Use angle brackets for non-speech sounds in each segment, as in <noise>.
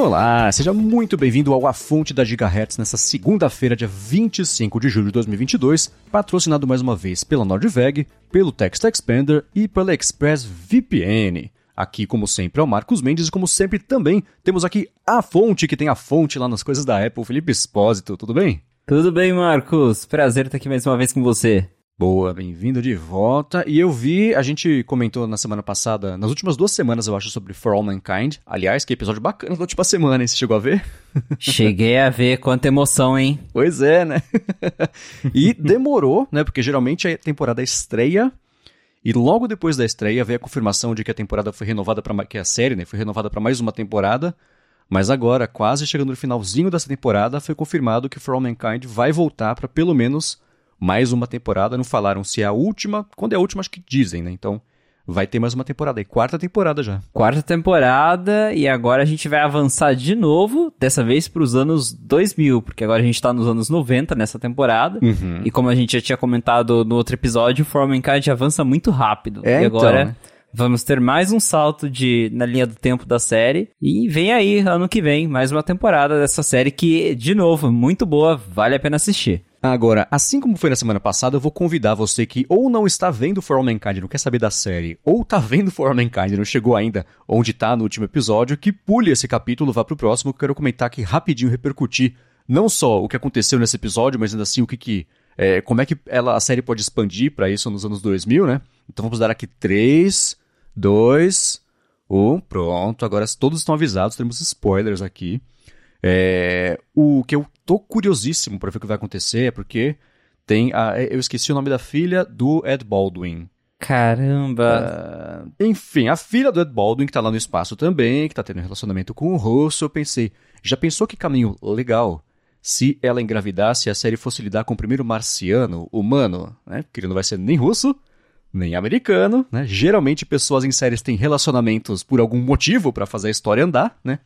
Olá, seja muito bem-vindo ao A Fonte da Gigahertz nessa segunda-feira, dia 25 de julho de 2022, patrocinado mais uma vez pela Nordveg, pelo Text Expander e pela ExpressVPN. Aqui, como sempre, é o Marcos Mendes e, como sempre, também temos aqui a fonte, que tem a fonte lá nas coisas da Apple, Felipe Espósito, tudo bem? Tudo bem, Marcos? Prazer estar aqui mais uma vez com você. Boa, bem-vindo de volta. E eu vi, a gente comentou na semana passada, nas últimas duas semanas, eu acho, sobre For All Mankind. Aliás, que episódio bacana da última semana, hein? Você chegou a ver? Cheguei a ver, quanta emoção, hein? <laughs> Pois é, né? e demorou, né? Porque geralmente a temporada estreia e logo depois da estreia veio a confirmação de que a temporada foi renovada para que a série, né, foi renovada para mais uma temporada. Mas agora, quase chegando no finalzinho dessa temporada, foi confirmado que For All Mankind vai voltar para pelo menos mais uma temporada. Não falaram se é a última. Quando é a última, acho que dizem, né? Então vai ter mais uma temporada. E quarta temporada já. Quarta temporada, e agora a gente vai avançar de novo, dessa vez para os anos 2000, porque agora a gente tá nos anos 90 nessa temporada. Uhum. E como a gente já tinha comentado no outro episódio, o For Mankind avança muito rápido. É, e agora. então, né? Vamos ter mais um salto de, na linha do tempo da série. E vem aí, ano que vem, mais uma temporada dessa série que, de novo, muito boa, vale a pena assistir. Agora, assim como foi na semana passada, eu vou convidar você que ou não está vendo For All Mankind, não quer saber da série, ou tá vendo For All Mankind não chegou ainda onde tá no último episódio, que pule esse capítulo, vá pro próximo, que eu quero comentar aqui rapidinho, repercutir não só o que aconteceu nesse episódio, mas ainda assim o que que... É, como é que ela, a série pode expandir para isso nos anos 2000, né? Então vamos dar aqui 3, 2, 1, pronto. Agora todos estão avisados, temos spoilers aqui. É, o que eu tô curiosíssimo para ver o que vai acontecer é porque tem a, eu esqueci o nome da filha do Ed Baldwin. Caramba! Ah, enfim, a filha do Ed Baldwin, que tá lá no espaço também, que tá tendo um relacionamento com o Russo, eu pensei, já pensou que caminho legal se ela engravidasse e a série fosse lidar com o primeiro marciano humano, né? Porque ele não vai ser nem russo, nem americano, né? Geralmente pessoas em séries têm relacionamentos por algum motivo para fazer a história andar, né?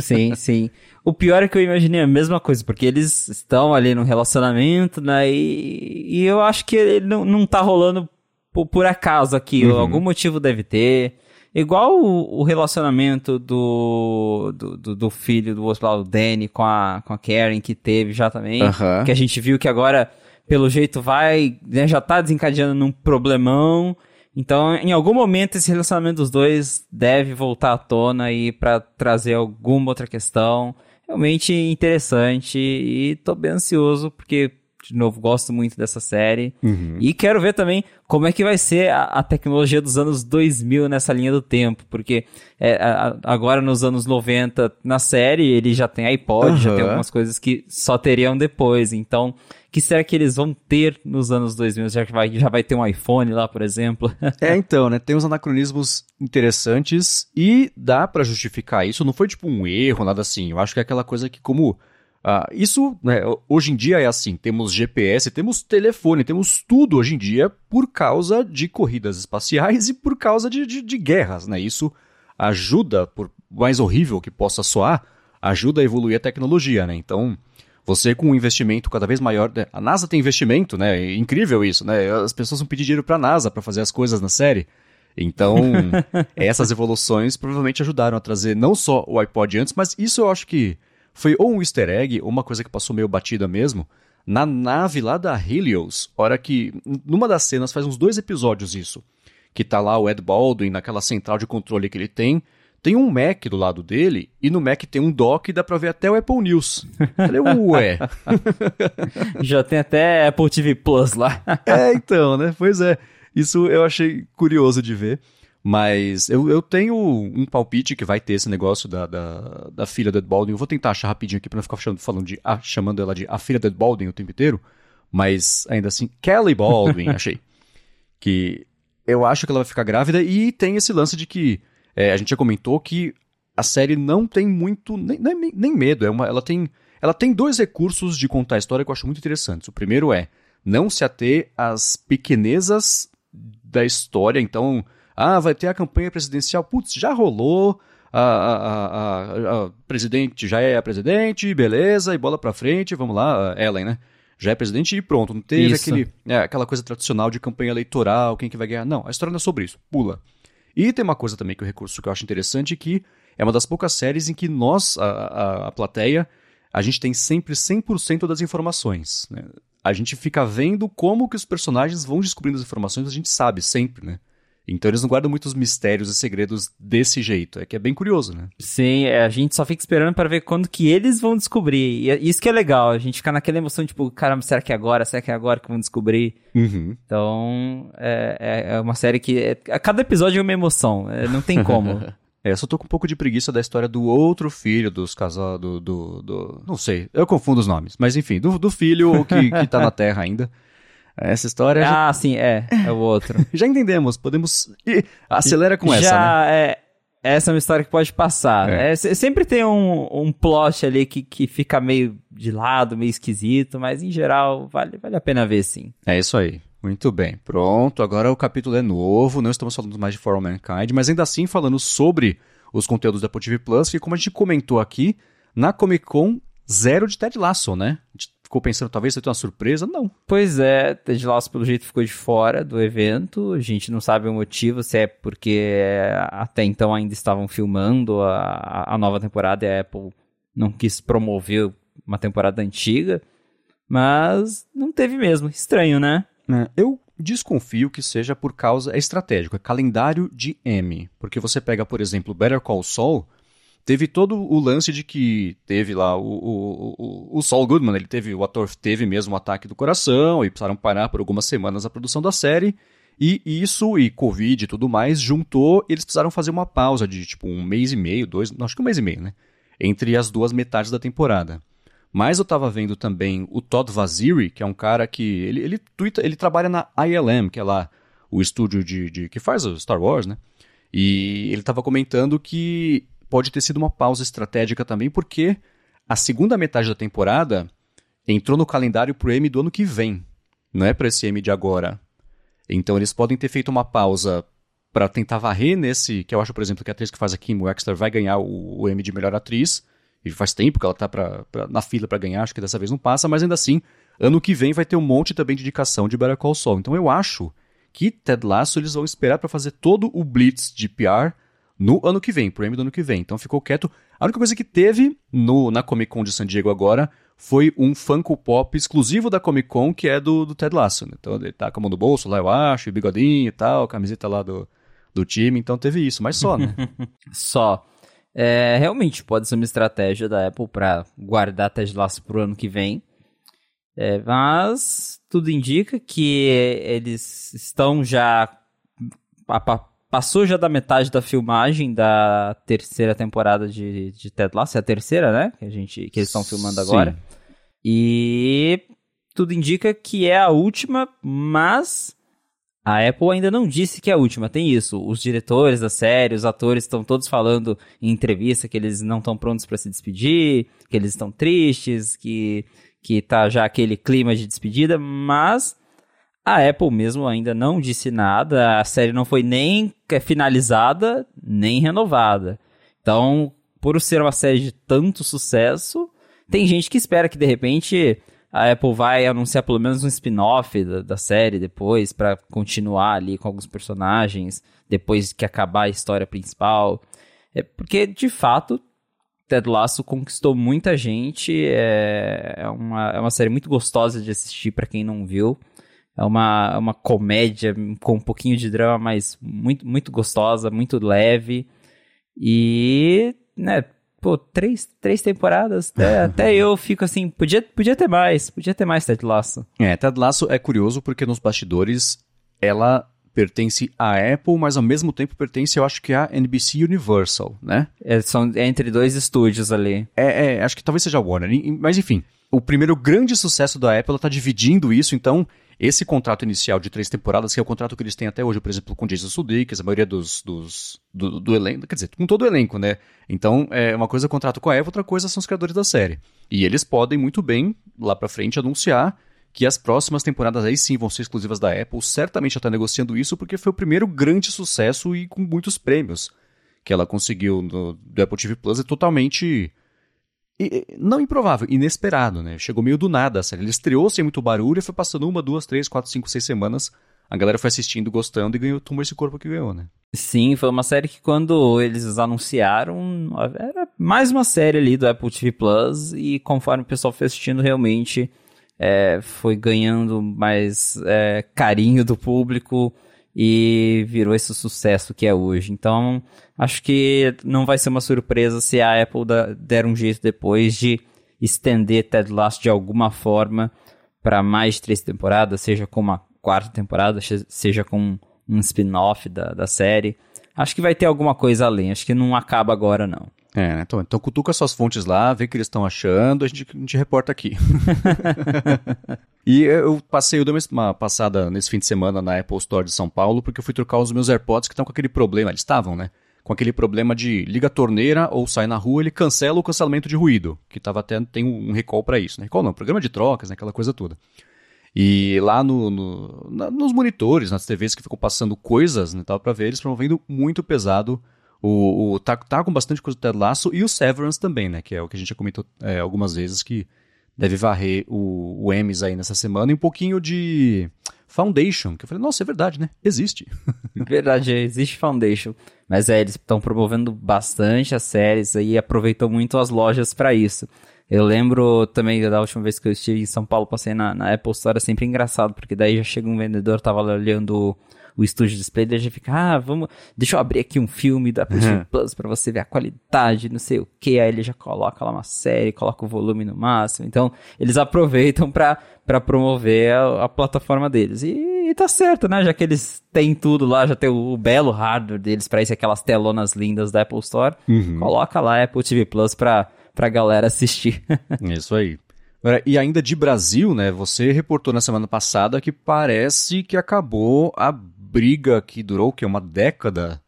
Sim, sim. O pior é que eu imaginei a mesma coisa, porque eles estão ali no relacionamento, né? E, e eu acho que ele não, não tá rolando por, por acaso aqui. Uhum. Algum motivo deve ter. Igual o, o relacionamento do, do, do, do filho do outro lado, o Danny, com a, com a Karen, que teve já também. Aham. Que a gente viu que agora, pelo jeito, vai, né, já tá desencadeando num problemão. Então, em algum momento, esse relacionamento dos dois deve voltar à tona e para trazer alguma outra questão. Realmente interessante e tô bem ansioso, porque, de novo, gosto muito dessa série. Uhum. E quero ver também como é que vai ser a, a tecnologia dos anos 2000 nessa linha do tempo, porque é, a- agora nos anos 90, na série, ele já tem iPod, já tem algumas coisas que só teriam depois. Então, o que será que eles vão ter nos anos 2000? Já que vai, já vai ter um iPhone lá, por exemplo? É, <laughs> então, né? Tem uns anacronismos interessantes e dá pra justificar isso. Não foi tipo um erro, nada assim. Eu acho que é aquela coisa que, como. Ah, isso, né, hoje em dia é assim: temos GPS, temos telefone, temos tudo hoje em dia por causa de corridas espaciais e por causa de, de, de guerras, né? Isso ajuda, por mais horrível que possa soar, ajuda a evoluir a tecnologia, né? Então. Você com um investimento cada vez maior, né? a NASA tem investimento, né? É incrível isso, né? As pessoas vão pedir dinheiro pra NASA pra fazer as coisas na série. Então, <laughs> essas evoluções provavelmente ajudaram a trazer não só o iPod antes, mas isso eu acho que foi ou um easter egg, ou uma coisa que passou meio batida mesmo. Na nave lá da Helios, hora que. Numa das cenas, faz uns dois episódios isso. Que tá lá o Ed Baldwin naquela central de controle que ele tem. Tem um Mac do lado dele, e no Mac tem um dock e dá pra ver até o Apple News. Falei, ué. <laughs> já tem até Apple TV Plus lá. É, então, né? Pois é. Isso eu achei curioso de ver. Mas eu, eu tenho um palpite que vai ter esse negócio da, da, da filha do Ed Baldwin. Eu vou tentar achar rapidinho aqui pra não ficar chamando, falando de, ah, chamando ela de a filha do Ed Baldwin o tempo inteiro. Mas ainda assim, Kelly Baldwin, <laughs> achei. Que eu acho que ela vai ficar grávida e tem esse lance de que é, a gente já comentou que a série não tem muito, nem, nem, nem medo. É uma, ela, tem, ela tem dois recursos de contar a história que eu acho muito interessantes. O primeiro é não se ater às pequenezas da história. Então, ah, vai ter a campanha presidencial. Putz, já rolou. A, a, a, a, presidente já é a presidente, beleza, e bola pra frente, vamos lá, Ellen, né? Já é presidente e pronto. Não teve Isso. aquele, é, aquela coisa tradicional de campanha eleitoral, quem que vai ganhar. Não, a história não é sobre isso. Pula. E tem uma coisa também que o recurso que eu acho interessante que é uma das poucas séries em que nós, a, a, a plateia, a gente tem sempre 100% das informações. Né? A gente fica vendo como que os personagens vão descobrindo as informações, a gente sabe sempre, né? Então eles não guardam muitos mistérios e segredos desse jeito. É que é bem curioso, né? Sim, é, a gente só fica esperando para ver quando que eles vão descobrir. E é, isso que é legal, a gente fica naquela emoção, tipo, caramba, será que é agora? Será que é agora que vão descobrir? Uhum. Então, é, é, é uma série que. É, cada episódio é uma emoção, é, não tem como. <laughs> É, eu só tô com um pouco de preguiça da história do outro filho dos casal do, do, do, Não sei, eu confundo os nomes. Mas enfim, do, do filho que, que tá na <laughs> Terra ainda. Essa história. Ah, já... sim, é. É o outro. <laughs> já entendemos, podemos. Ih, acelera com já essa. Né? É, essa é uma história que pode passar. É. É, sempre tem um, um plot ali que, que fica meio de lado, meio esquisito, mas em geral vale, vale a pena ver sim. É isso aí. Muito bem, pronto. Agora o capítulo é novo, não estamos falando mais de For All Mankind, mas ainda assim falando sobre os conteúdos da Apple TV Plus, que como a gente comentou aqui, na Comic Con, zero de Ted Lasso, né? A gente ficou pensando, talvez seja uma surpresa, não. Pois é, Ted Lasso pelo jeito ficou de fora do evento, a gente não sabe o motivo, se é porque até então ainda estavam filmando a, a nova temporada e a Apple não quis promover uma temporada antiga, mas não teve mesmo, estranho, né? É, eu desconfio que seja por causa. É estratégico, é calendário de M. Porque você pega, por exemplo, Better Call Saul, teve todo o lance de que teve lá o, o, o, o Saul Goodman, ele teve, o ator teve mesmo um ataque do coração e precisaram parar por algumas semanas a produção da série. E isso e Covid e tudo mais juntou, eles precisaram fazer uma pausa de tipo um mês e meio, dois, não, acho que um mês e meio, né? Entre as duas metades da temporada. Mas eu estava vendo também o Todd Vaziri, que é um cara que. Ele, ele, twitta, ele trabalha na ILM, que é lá o estúdio de, de que faz o Star Wars, né? E ele estava comentando que pode ter sido uma pausa estratégica também, porque a segunda metade da temporada entrou no calendário pro M do ano que vem, não é para esse M de agora. Então eles podem ter feito uma pausa para tentar varrer nesse, que eu acho, por exemplo, que a atriz que faz a Kim Wexler vai ganhar o, o M de melhor atriz e faz tempo que ela tá pra, pra na fila para ganhar, acho que dessa vez não passa, mas ainda assim, ano que vem vai ter um monte também de indicação de Better Call Saul. Então eu acho que Ted Lasso eles vão esperar para fazer todo o blitz de PR no ano que vem, pro M do ano que vem. Então ficou quieto. A única coisa que teve no, na Comic Con de San Diego agora foi um Funko Pop exclusivo da Comic Con, que é do, do Ted Lasso. Né? Então ele tá com a mão no bolso lá, eu acho, bigodinho e tal, camiseta lá do, do time. Então teve isso, mas só, né? <laughs> só. É, realmente pode ser uma estratégia da Apple para guardar Ted Lasso pro ano que vem. É, mas tudo indica que eles estão já. Passou já da metade da filmagem da terceira temporada de, de Ted Lasso. É a terceira, né? Que, a gente, que eles estão filmando agora. E tudo indica que é a última, mas a Apple ainda não disse que é a última, tem isso. Os diretores da série, os atores estão todos falando em entrevista que eles não estão prontos para se despedir, que eles estão tristes, que, que tá já aquele clima de despedida, mas a Apple mesmo ainda não disse nada, a série não foi nem finalizada, nem renovada. Então, por ser uma série de tanto sucesso, tem gente que espera que de repente a Apple vai anunciar pelo menos um spin-off da, da, série depois para continuar ali com alguns personagens depois que acabar a história principal. É porque de fato Ted Lasso conquistou muita gente. É, é, uma, é uma série muito gostosa de assistir para quem não viu. É uma, é uma comédia com um pouquinho de drama, mas muito, muito gostosa, muito leve. E, né, pô, três, três temporadas, até, <laughs> até eu fico assim, podia, podia ter mais, podia ter mais Ted Lasso. É, Ted Lasso é curioso porque nos bastidores ela pertence à Apple, mas ao mesmo tempo pertence, eu acho que à NBC Universal, né? É, são entre dois estúdios ali. É, é, acho que talvez seja a Warner, mas enfim. O primeiro grande sucesso da Apple, ela tá dividindo isso, então esse contrato inicial de três temporadas, que é o contrato que eles têm até hoje, por exemplo, com Jason Sudeikis, a maioria dos, dos do, do, elenco, quer dizer, com todo o elenco, né? Então, é uma coisa é contrato com a Eva, outra coisa são os criadores da série. E eles podem muito bem, lá pra frente, anunciar que as próximas temporadas aí sim vão ser exclusivas da Apple. Certamente já está negociando isso porque foi o primeiro grande sucesso e com muitos prêmios que ela conseguiu no, do Apple TV Plus. É totalmente não improvável, inesperado, né? Chegou meio do nada a série. Ele estreou sem muito barulho e foi passando uma, duas, três, quatro, cinco, seis semanas a galera foi assistindo, gostando e ganhou, tomou esse corpo que ganhou, né? Sim, foi uma série que quando eles anunciaram, era mais uma série ali do Apple TV Plus, e conforme o pessoal foi assistindo, realmente é, foi ganhando mais é, carinho do público e virou esse sucesso que é hoje. Então, acho que não vai ser uma surpresa se a Apple der um jeito depois de estender Ted Lasso de alguma forma para mais de três temporadas, seja com uma quarta temporada, seja com um spin-off da, da série. Acho que vai ter alguma coisa além, acho que não acaba agora não. É, né? então, então cutuca suas fontes lá, vê o que eles estão achando, a gente, a gente reporta aqui. <laughs> e eu passei, eu dei uma passada nesse fim de semana na Apple Store de São Paulo, porque eu fui trocar os meus AirPods que estão com aquele problema, eles estavam, né? Com aquele problema de liga a torneira ou sai na rua, ele cancela o cancelamento de ruído, que tava até, tem um recall para isso, né? Recall não, programa de trocas, né? aquela coisa toda. E lá no, no na, nos monitores, nas TVs que ficam passando coisas, né, tava pra ver eles promovendo muito pesado o, o tá, tá, com bastante coisa do Ted Lasso e o Severance também, né? Que é o que a gente já comentou é, algumas vezes que deve varrer o, o Emmys aí nessa semana e um pouquinho de Foundation, que eu falei, nossa, é verdade, né? Existe. <laughs> Verdade, existe Foundation. Mas é, eles estão promovendo bastante as séries aí, aproveitam muito as lojas para isso. Eu lembro também da última vez que eu estive em São Paulo, passei na, na Apple Store, é sempre engraçado, porque daí já chega um vendedor, tava olhando o estúdio display, daí já fica, ah, vamos, deixa eu abrir aqui um filme da Apple uhum. Plus pra você ver a qualidade, não sei o que, aí ele já coloca lá uma série, coloca o volume no máximo, então eles aproveitam pra, pra promover a, a plataforma deles, e, e, tá certo, né, já que eles têm tudo lá, já tem o, o belo hardware deles pra isso, aquelas telonas lindas da Apple Store, uhum. coloca lá Apple TV Plus pra pra galera assistir. <laughs> Isso aí. E ainda de Brasil, né? Você reportou na semana passada que parece que acabou a briga que durou que uma década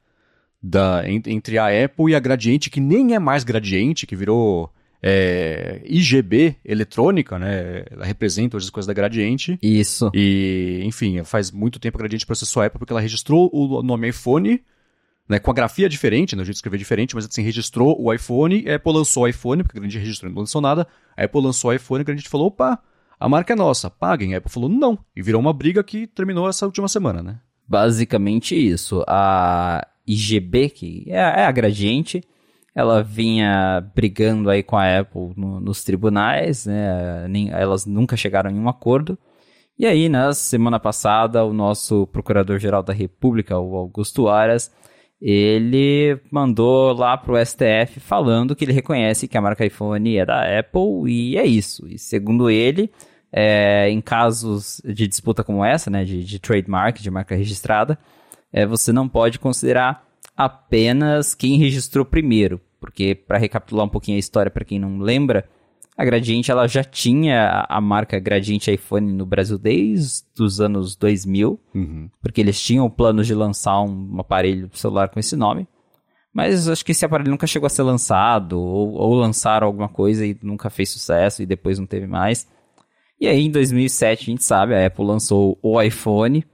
da, entre a Apple e a Gradiente, que nem é mais Gradiente, que virou é, IGB eletrônica, né? Ela representa hoje as coisas da Gradiente. Isso. E, enfim, faz muito tempo que a Gradiente processou a Apple porque ela registrou o nome iPhone né, com a grafia diferente, né, o jeito de escrever diferente, mas assim, registrou o iPhone, a Apple lançou o iPhone, porque a Grande registrou não lançou nada, a Apple lançou o iPhone, a Grande falou, opa, a marca é nossa, paguem. A Apple falou, não, e virou uma briga que terminou essa última semana, né? Basicamente isso. A IGB, que é, é a Gradiente, ela vinha brigando aí com a Apple no, nos tribunais, né, nem, elas nunca chegaram em um acordo, e aí, na semana passada, o nosso Procurador-Geral da República, o Augusto Aras, ele mandou lá pro STF falando que ele reconhece que a marca iPhone é da Apple e é isso. E segundo ele, é, em casos de disputa como essa, né, de, de trademark, de marca registrada, é, você não pode considerar apenas quem registrou primeiro, porque para recapitular um pouquinho a história para quem não lembra, a Gradiente ela já tinha a marca Gradiente iPhone no Brasil desde os anos 2000, uhum. porque eles tinham planos de lançar um aparelho celular com esse nome. Mas acho que esse aparelho nunca chegou a ser lançado, ou, ou lançaram alguma coisa e nunca fez sucesso e depois não teve mais. E aí em 2007, a gente sabe, a Apple lançou o iPhone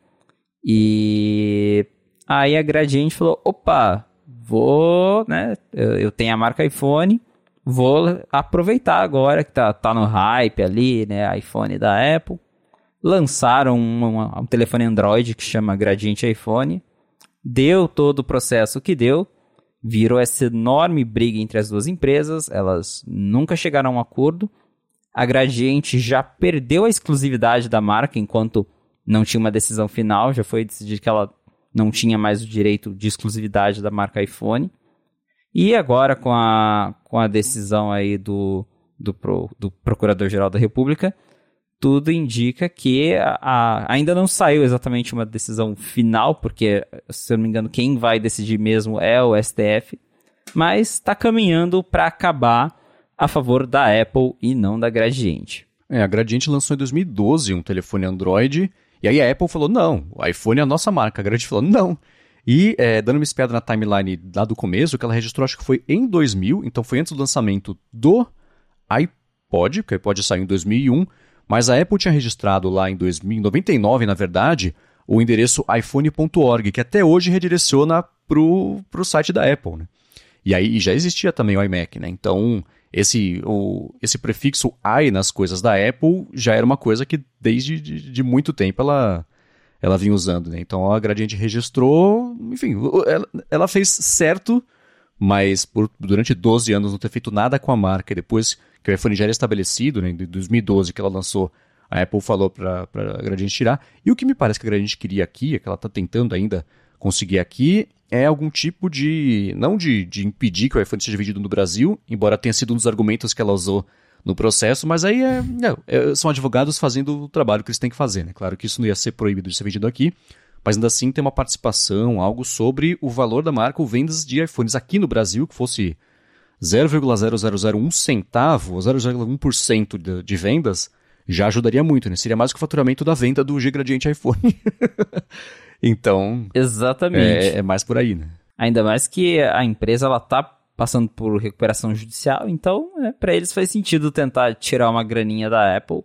e aí a Gradiente falou: opa, vou, né? Eu, tenho a marca iPhone vou aproveitar agora que tá, tá no hype ali, né, iPhone da Apple. Lançaram um, um, um telefone Android que chama Gradiente iPhone. Deu todo o processo que deu. Virou essa enorme briga entre as duas empresas. Elas nunca chegaram a um acordo. A Gradiente já perdeu a exclusividade da marca enquanto não tinha uma decisão final. Já foi decidido que ela não tinha mais o direito de exclusividade da marca iPhone. E agora, com a, com a decisão aí do, do, pro, do Procurador-Geral da República, tudo indica que a, a, ainda não saiu exatamente uma decisão final, porque, se eu não me engano, quem vai decidir mesmo é o STF, mas está caminhando para acabar a favor da Apple e não da Gradiente. É, a Gradiente lançou em 2012 um telefone Android, e aí a Apple falou, não, o iPhone é a nossa marca. A Gradiente falou, não, e é, dando uma espiada na timeline lá do começo, que ela registrou acho que foi em 2000, então foi antes do lançamento do iPod, porque o iPod saiu em 2001, mas a Apple tinha registrado lá em 2099, na verdade, o endereço iphone.org, que até hoje redireciona pro, pro site da Apple, né? E aí já existia também o iMac, né? Então, esse, o, esse prefixo i nas coisas da Apple já era uma coisa que desde de, de muito tempo ela ela vinha usando, né? Então a Gradiente registrou, enfim, ela, ela fez certo, mas por, durante 12 anos não ter feito nada com a marca. E depois que o iPhone já era estabelecido, né, em 2012 que ela lançou, a Apple falou para a Gradiente tirar. E o que me parece que a Gradiente queria aqui, é que ela está tentando ainda conseguir aqui, é algum tipo de. não de, de impedir que o iPhone seja vendido no Brasil, embora tenha sido um dos argumentos que ela usou no processo, mas aí é, é, são advogados fazendo o trabalho que eles têm que fazer, né? Claro que isso não ia ser proibido de ser vendido aqui, mas ainda assim tem uma participação, algo sobre o valor da marca ou vendas de iPhones aqui no Brasil, que fosse 0,0001 centavo, 0,1% de, de vendas, já ajudaria muito, né? Seria mais que o faturamento da venda do G Gradiente iPhone. <laughs> então. Exatamente. É, é mais por aí, né? Ainda mais que a empresa ela tá passando por recuperação judicial, então né, para eles faz sentido tentar tirar uma graninha da Apple.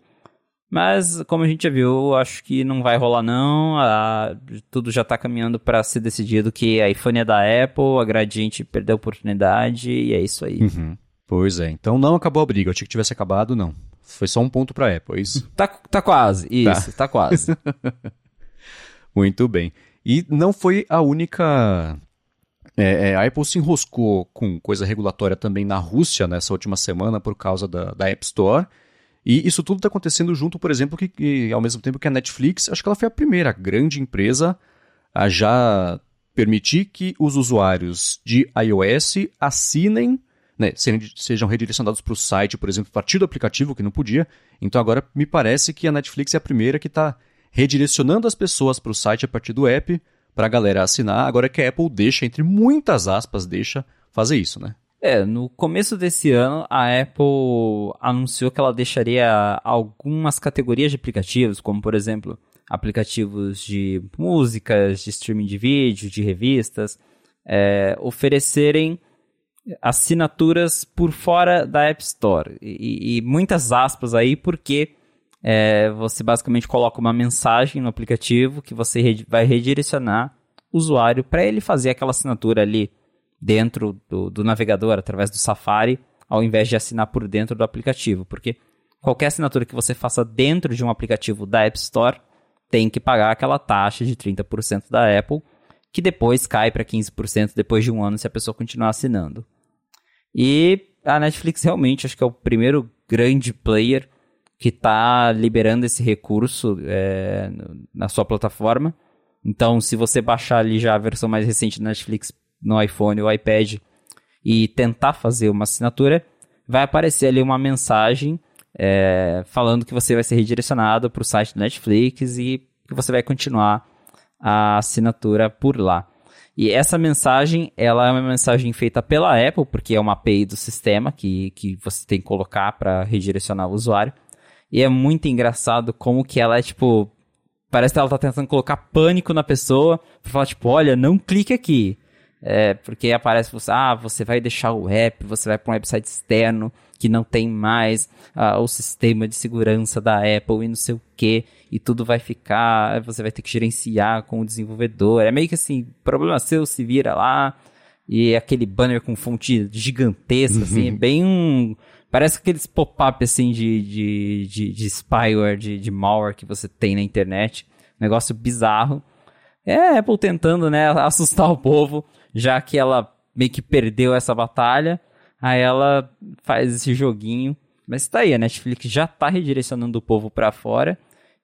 Mas, como a gente já viu, acho que não vai rolar não. A, tudo já está caminhando para ser decidido que a iPhone é da Apple, a Gradiente perdeu a oportunidade e é isso aí. Uhum. Pois é, então não acabou a briga. Eu achei que tivesse acabado, não. Foi só um ponto para a Apple, é isso? Tá, tá quase, isso, tá, tá quase. <laughs> Muito bem. E não foi a única é, é, a Apple se enroscou com coisa regulatória também na Rússia nessa última semana por causa da, da App Store. E isso tudo está acontecendo junto, por exemplo, que, que, ao mesmo tempo que a Netflix, acho que ela foi a primeira grande empresa a já permitir que os usuários de iOS assinem, né, sejam redirecionados para o site, por exemplo, a partir do aplicativo, que não podia. Então agora me parece que a Netflix é a primeira que está redirecionando as pessoas para o site a partir do app para a galera assinar, agora que a Apple deixa, entre muitas aspas, deixa fazer isso, né? É, no começo desse ano, a Apple anunciou que ela deixaria algumas categorias de aplicativos, como por exemplo, aplicativos de músicas, de streaming de vídeo, de revistas, é, oferecerem assinaturas por fora da App Store. E, e muitas aspas aí, porque é, você basicamente coloca uma mensagem no aplicativo que você vai redirecionar o usuário para ele fazer aquela assinatura ali dentro do, do, navegador, através do Safari, ao invés de assinar por dentro do aplicativo. Porque qualquer assinatura que você faça dentro de um aplicativo da App Store tem que pagar aquela taxa de 30% da Apple, que depois cai para 15% depois de um ano se a pessoa continuar assinando. E a Netflix realmente acho que é o primeiro grande player que está liberando esse recurso é, na sua plataforma. Então, se você baixar ali já a versão mais recente da Netflix no iPhone ou iPad e tentar fazer uma assinatura, vai aparecer ali uma mensagem é, falando que você vai ser redirecionado para o site da Netflix e que você vai continuar a assinatura por lá. E essa mensagem, ela é uma mensagem feita pela Apple, porque é uma API do sistema que, que você tem que colocar para redirecionar o usuário. E é muito engraçado como que ela é, tipo. Parece que ela tá tentando colocar pânico na pessoa pra falar, tipo, olha, não clique aqui. É, porque aparece você, ah, você vai deixar o app, você vai para um website externo que não tem mais ah, o sistema de segurança da Apple e não sei o que, e tudo vai ficar, você vai ter que gerenciar com o desenvolvedor. É meio que assim, problema seu, se vira lá, e aquele banner com fonte gigantesca, assim, é bem um, Parece aqueles pop-up assim de, de, de, de spyware, de, de malware que você tem na internet. Negócio bizarro. É a Apple tentando, né, <laughs> assustar o povo, já que ela meio que perdeu essa batalha. Aí ela faz esse joguinho. Mas tá aí, a Netflix já tá redirecionando o povo para fora.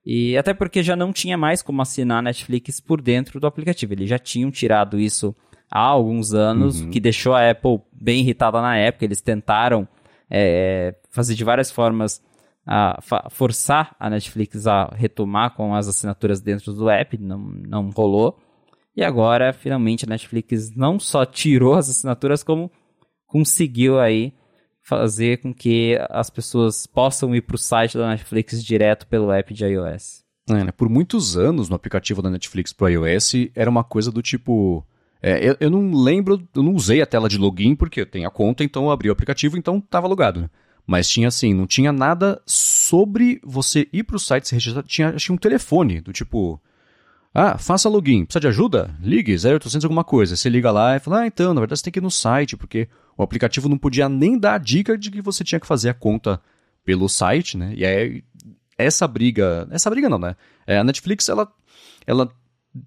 E até porque já não tinha mais como assinar a Netflix por dentro do aplicativo. Eles já tinham tirado isso há alguns anos, uhum. que deixou a Apple bem irritada na época. Eles tentaram é, fazer de várias formas a forçar a Netflix a retomar com as assinaturas dentro do app, não, não rolou. E agora, finalmente, a Netflix não só tirou as assinaturas, como conseguiu aí fazer com que as pessoas possam ir para o site da Netflix direto pelo app de iOS. É, né? Por muitos anos no aplicativo da Netflix para iOS era uma coisa do tipo é, eu, eu, não lembro, eu não usei a tela de login porque eu tenho a conta, então eu abri o aplicativo, então estava logado. Né? Mas tinha assim, não tinha nada sobre você ir para o site se registrar. Tinha, tinha um telefone do tipo. Ah, faça login. Precisa de ajuda? Ligue 0800 alguma coisa. Você liga lá e fala, ah, então, na verdade você tem que ir no site, porque o aplicativo não podia nem dar a dica de que você tinha que fazer a conta pelo site, né? E aí, essa briga. Essa briga não, né? É, a Netflix, ela ela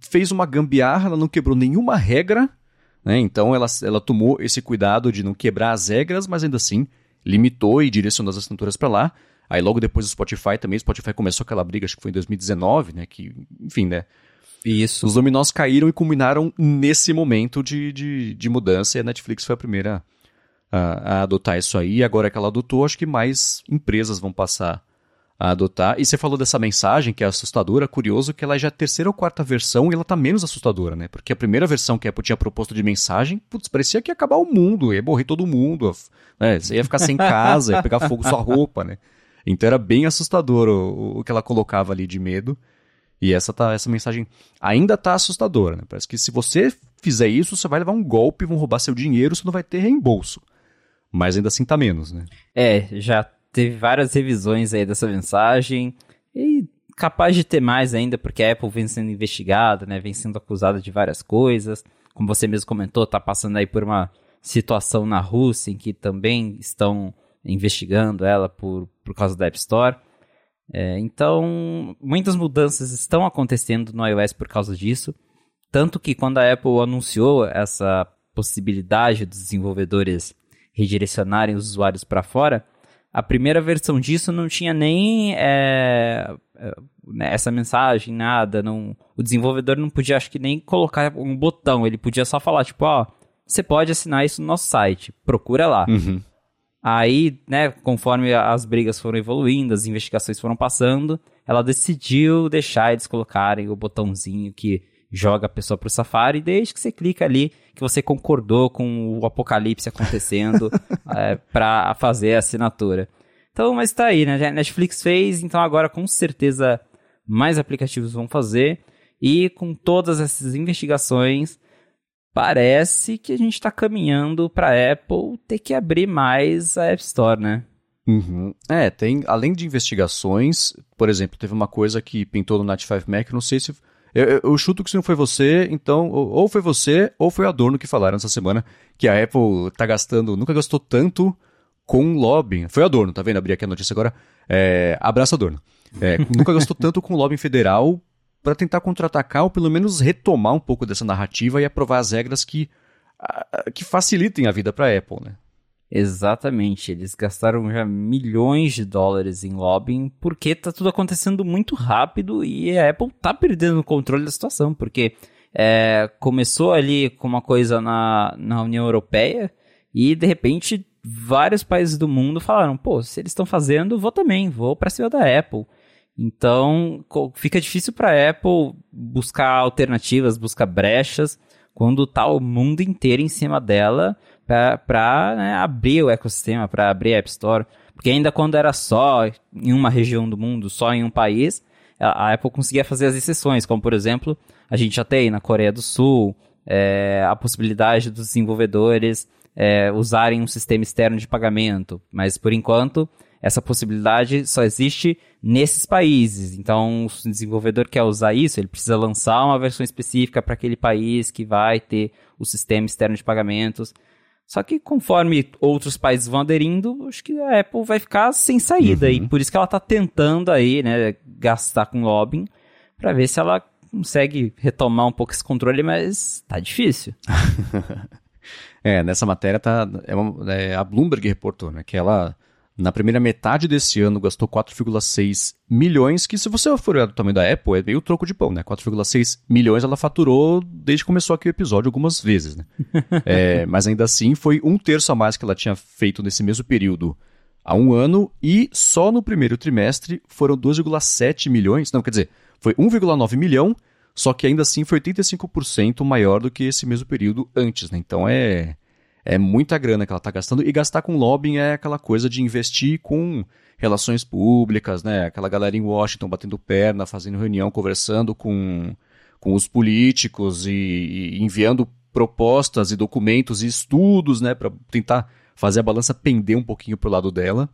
fez uma gambiarra, ela não quebrou nenhuma regra, né? Então ela, ela tomou esse cuidado de não quebrar as regras, mas ainda assim limitou e direcionou as assinaturas para lá. Aí logo depois o Spotify também, o Spotify começou aquela briga, acho que foi em 2019, né? Que, enfim, né? Isso. Os dominós caíram e culminaram nesse momento de, de, de mudança e a Netflix foi a primeira a, a adotar isso aí. E agora que ela adotou, acho que mais empresas vão passar a adotar. E você falou dessa mensagem que é assustadora, curioso que ela já é a terceira ou quarta versão e ela tá menos assustadora, né? Porque a primeira versão que a Apple tinha proposto de mensagem, putz, parecia que ia acabar o mundo, ia morrer todo mundo, né? Você ia ficar sem <laughs> casa, ia pegar fogo sua roupa, né? Então era bem assustador o, o que ela colocava ali de medo. E essa, tá, essa mensagem ainda tá assustadora, né? Parece que se você fizer isso, você vai levar um golpe, vão roubar seu dinheiro, você não vai ter reembolso. Mas ainda assim tá menos, né? É, já teve várias revisões aí dessa mensagem. E capaz de ter mais ainda, porque a Apple vem sendo investigada, né? Vem sendo acusada de várias coisas. Como você mesmo comentou, tá passando aí por uma situação na Rússia em que também estão investigando ela por, por causa da App Store. É, então, muitas mudanças estão acontecendo no iOS por causa disso. Tanto que quando a Apple anunciou essa possibilidade dos desenvolvedores redirecionarem os usuários para fora, a primeira versão disso não tinha nem é, é, né, essa mensagem, nada. Não, o desenvolvedor não podia, acho que nem colocar um botão. Ele podia só falar, tipo, ó, você pode assinar isso no nosso site, procura lá. Uhum. Aí, né, conforme as brigas foram evoluindo, as investigações foram passando, ela decidiu deixar eles colocarem o botãozinho que joga a pessoa pro Safari, desde que você clica ali que você concordou com o apocalipse acontecendo <laughs> é, para fazer a assinatura. Então, mas tá aí, né? A Netflix fez, então agora com certeza mais aplicativos vão fazer. E com todas essas investigações, parece que a gente está caminhando para a Apple ter que abrir mais a App Store, né? Uhum. É, tem, além de investigações, por exemplo, teve uma coisa que pintou no Night 5 Mac, não sei se. Eu, eu, chuto que se não foi você, então, ou foi você, ou foi a Adorno que falaram essa semana que a Apple tá gastando, nunca gastou tanto com lobbying. Foi a Adorno, tá vendo? Abri aqui a notícia agora. É, abraço Adorno. É, <laughs> nunca gastou tanto com lobbying federal para tentar contra-atacar ou pelo menos retomar um pouco dessa narrativa e aprovar as regras que, que facilitem a vida para a Apple, né? Exatamente, eles gastaram já milhões de dólares em lobbying porque tá tudo acontecendo muito rápido e a Apple tá perdendo o controle da situação, porque é, começou ali com uma coisa na, na União Europeia e de repente vários países do mundo falaram, pô, se eles estão fazendo, vou também, vou para cima da Apple. Então, fica difícil para a Apple buscar alternativas, buscar brechas, quando tá o mundo inteiro em cima dela para né, abrir o ecossistema, para abrir a App Store. Porque ainda quando era só em uma região do mundo, só em um país, a, Apple conseguia fazer as exceções, como por exemplo, a gente já tem na Coreia do Sul é, a possibilidade dos desenvolvedores é, usarem um sistema externo de pagamento, mas por enquanto essa possibilidade só existe nesses países. Então, se o desenvolvedor quer usar isso, ele precisa lançar uma versão específica para aquele país que vai ter o sistema externo de pagamentos. Só que conforme outros países vão aderindo, acho que a Apple vai ficar sem saída. Uhum. E por isso que ela está tentando aí, né, gastar com lobbying para ver se ela consegue retomar um pouco esse controle, mas tá difícil. <laughs> é, nessa matéria tá é, uma, é a Bloomberg reportou, né, que ela na primeira metade desse ano gastou 4,6 milhões, que se você for olhar do tamanho da Apple, é meio troco de pão, né? 4,6 milhões ela faturou desde que começou aqui o episódio algumas vezes, né? <laughs> é, mas ainda assim foi um terço a mais que ela tinha feito nesse mesmo período há um ano, e só no primeiro trimestre foram 2,7 milhões, não, quer dizer, foi 1,9 milhão, só que ainda assim foi 85% maior do que esse mesmo período antes, né? Então é é muita grana que ela está gastando. E gastar com lobbying é aquela coisa de investir com relações públicas, né? Aquela galera em Washington batendo perna, fazendo reunião, conversando com, com os políticos e, e enviando propostas e documentos e estudos, né? Para tentar fazer a balança pender um pouquinho pro lado dela.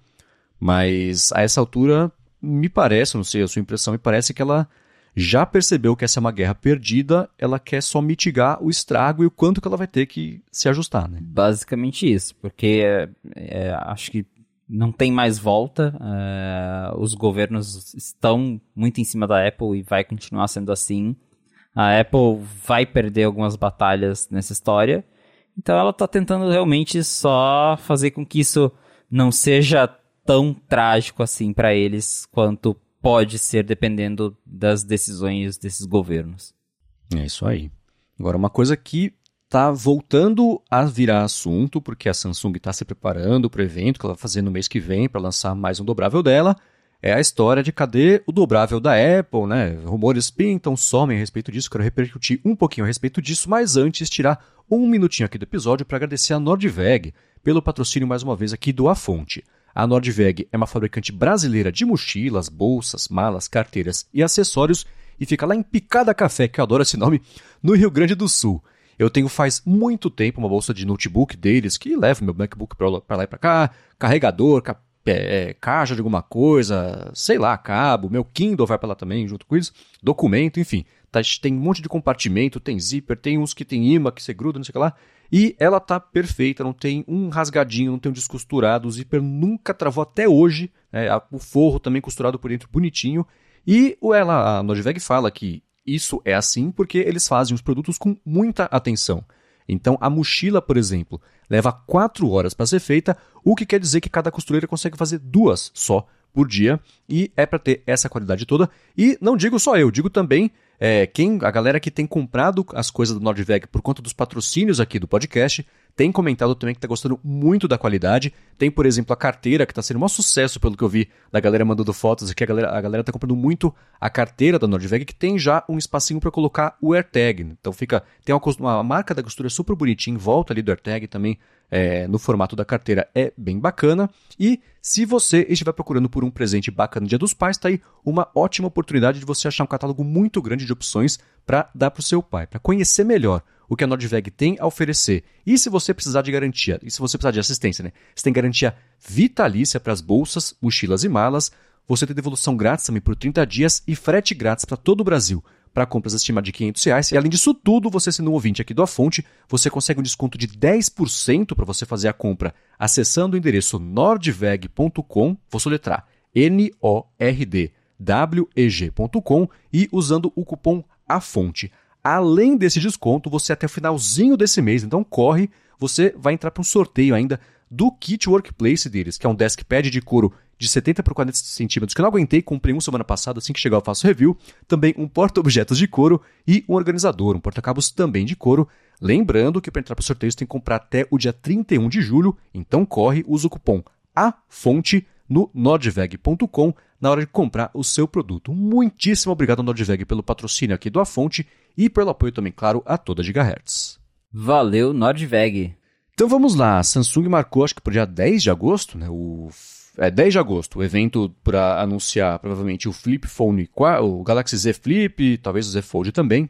Mas a essa altura, me parece, não sei a sua impressão, me parece que ela já percebeu que essa é uma guerra perdida, ela quer só mitigar o estrago e o quanto que ela vai ter que se ajustar, né? Basicamente isso, porque é, é, acho que não tem mais volta, é, os governos estão muito em cima da Apple e vai continuar sendo assim, A Apple vai perder algumas batalhas nessa história. Então ela está tentando realmente só fazer com que isso não seja tão trágico assim para eles quanto pode ser dependendo das decisões desses governos. É isso aí. Agora, uma coisa que está voltando a virar assunto, porque a Samsung está se preparando para o evento que ela vai fazer no mês que vem para lançar mais um dobrável dela, é a história de cadê o dobrável da Apple, né? Rumores pintam, somem a respeito disso, quero repercutir um pouquinho a respeito disso, mas antes tirar um minutinho aqui do episódio para agradecer a Nordveg pelo patrocínio mais uma vez aqui do A Fonte. A Nordveg é uma fabricante brasileira de mochilas, bolsas, malas, carteiras e acessórios e fica lá em Picada Café, que eu adoro esse nome, no Rio Grande do Sul. Eu tenho faz muito tempo uma bolsa de notebook deles que leva meu MacBook para lá e para cá, carregador, ca é, caixa de alguma coisa, sei lá, cabo, meu Kindle vai para lá também junto com isso, documento, enfim. Tá, tem um monte de compartimento, tem zíper, tem uns que tem imã que você gruda, não sei o que lá. E ela tá perfeita, não tem um rasgadinho, não tem um descosturado, o zíper nunca travou até hoje, é, o forro também costurado por dentro bonitinho. E ela, a Nordveg fala que isso é assim porque eles fazem os produtos com muita atenção. Então, a mochila, por exemplo, leva 4 horas para ser feita, o que quer dizer que cada costureira consegue fazer duas só por dia, e é para ter essa qualidade toda. E não digo só eu, digo também é, quem a galera que tem comprado as coisas do Nordveg por conta dos patrocínios aqui do podcast tem comentado também que está gostando muito da qualidade. Tem, por exemplo, a carteira, que está sendo um sucesso, pelo que eu vi da galera mandando fotos aqui. A galera, a galera tá comprando muito a carteira da Nordveg, que tem já um espacinho para colocar o AirTag. Então fica. Tem uma, uma marca da costura super bonitinha em volta ali do AirTag também é, no formato da carteira é bem bacana. E se você estiver procurando por um presente bacana no Dia dos Pais, está aí uma ótima oportunidade de você achar um catálogo muito grande de opções para dar para o seu pai, para conhecer melhor o que a Nordveg tem a oferecer. E se você precisar de garantia, e se você precisar de assistência, né? Você tem garantia vitalícia para as bolsas, mochilas e malas. Você tem devolução grátis também por 30 dias e frete grátis para todo o Brasil para compras acima de 500 reais. E além disso tudo, você sendo um ouvinte aqui do A Fonte, você consegue um desconto de 10% para você fazer a compra acessando o endereço nordveg.com, vou soletrar N-O-R-D-W-E-G.com e usando o cupom A Fonte. Além desse desconto, você até o finalzinho desse mês, então corre, você vai entrar para um sorteio ainda do kit workplace deles, que é um deskpad de couro de 70 por 40 centímetros que eu não aguentei, comprei um semana passada, assim que chegar eu faço review. Também um porta-objetos de couro e um organizador, um porta-cabos também de couro. Lembrando que para entrar para o sorteio você tem que comprar até o dia 31 de julho, então corre, usa o cupom AFONTE no nordveg.com na hora de comprar o seu produto. Muitíssimo obrigado, Nordveg, pelo patrocínio aqui do A Fonte e pelo apoio também, claro, a toda Gigahertz. Valeu, Nordveg. Então vamos lá, a Samsung marcou, acho que para o dia 10 de agosto, né, o é 10 de agosto, o evento para anunciar provavelmente o Flip Phone, o Galaxy Z Flip, talvez o Z Fold também.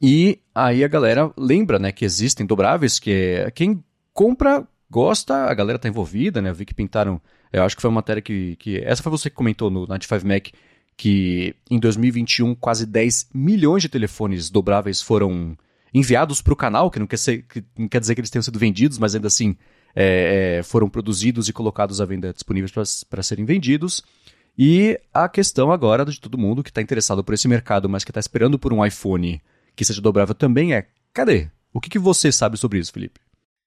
E aí a galera lembra, né, que existem dobráveis, que é, quem compra gosta, a galera tá envolvida, né? Eu vi que pintaram, eu acho que foi uma matéria que, que essa foi você que comentou no 95 Mac que em 2021 quase 10 milhões de telefones dobráveis foram enviados para o canal, que não, quer ser, que não quer dizer que eles tenham sido vendidos, mas ainda assim é, é, foram produzidos e colocados à venda disponíveis para serem vendidos. E a questão agora de todo mundo que está interessado por esse mercado, mas que está esperando por um iPhone que seja dobrável também é: cadê? O que, que você sabe sobre isso, Felipe?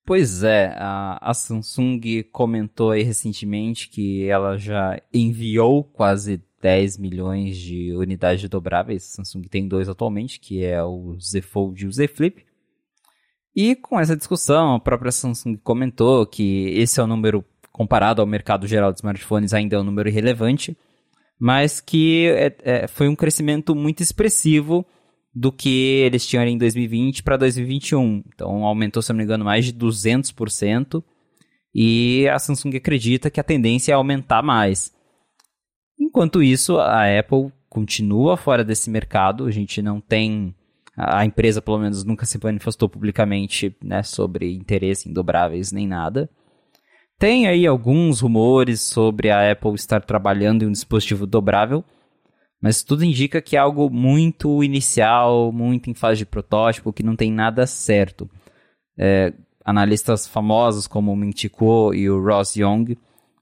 Pois é, a, a, Samsung comentou aí recentemente que ela já enviou quase 10 milhões de unidades dobráveis. A Samsung tem dois atualmente, que é o Z Fold e o Z Flip. E com essa discussão, a própria Samsung comentou que esse é o número, comparado ao mercado geral de smartphones, ainda é um número irrelevante, mas que é, é, foi um crescimento muito expressivo do que eles tinham em 2020 para 2021. Então aumentou, se não me engano, mais de 200%. E a Samsung acredita que a tendência é aumentar mais. Enquanto isso, a Apple continua fora desse mercado. A gente não tem a empresa, pelo menos, nunca se manifestou publicamente né, sobre interesse em dobráveis nem nada. Tem aí alguns rumores sobre a Apple estar trabalhando em um dispositivo dobrável, mas tudo indica que é algo muito inicial, muito em fase de protótipo, que não tem nada certo. É, analistas famosos como o Ming e o Ross Young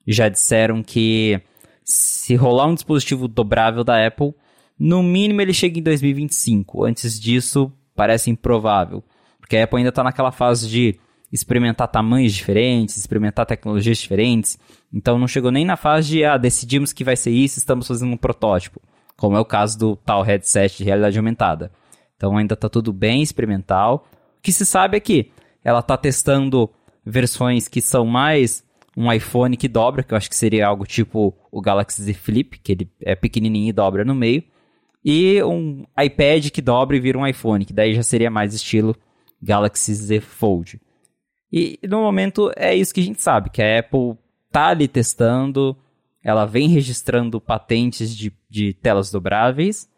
já disseram que se rolar um dispositivo dobrável da Apple, no mínimo ele chega em 2025. Antes disso, parece improvável. Porque a Apple ainda está naquela fase de experimentar tamanhos diferentes, experimentar tecnologias diferentes. Então não chegou nem na fase de, ah, decidimos que vai ser isso, estamos fazendo um protótipo. Como é o caso do tal headset de realidade aumentada. Então ainda está tudo bem experimental. O que se sabe é que ela está testando versões que são mais um iPhone que dobra, que eu acho que seria algo tipo o Galaxy Z Flip, que ele é pequenininho e dobra no meio, e um iPad que dobra e vira um iPhone, que daí já seria mais estilo Galaxy Z Fold. E no momento é isso que a gente sabe, que a Apple tá ali testando, ela vem registrando patentes de, de telas dobráveis,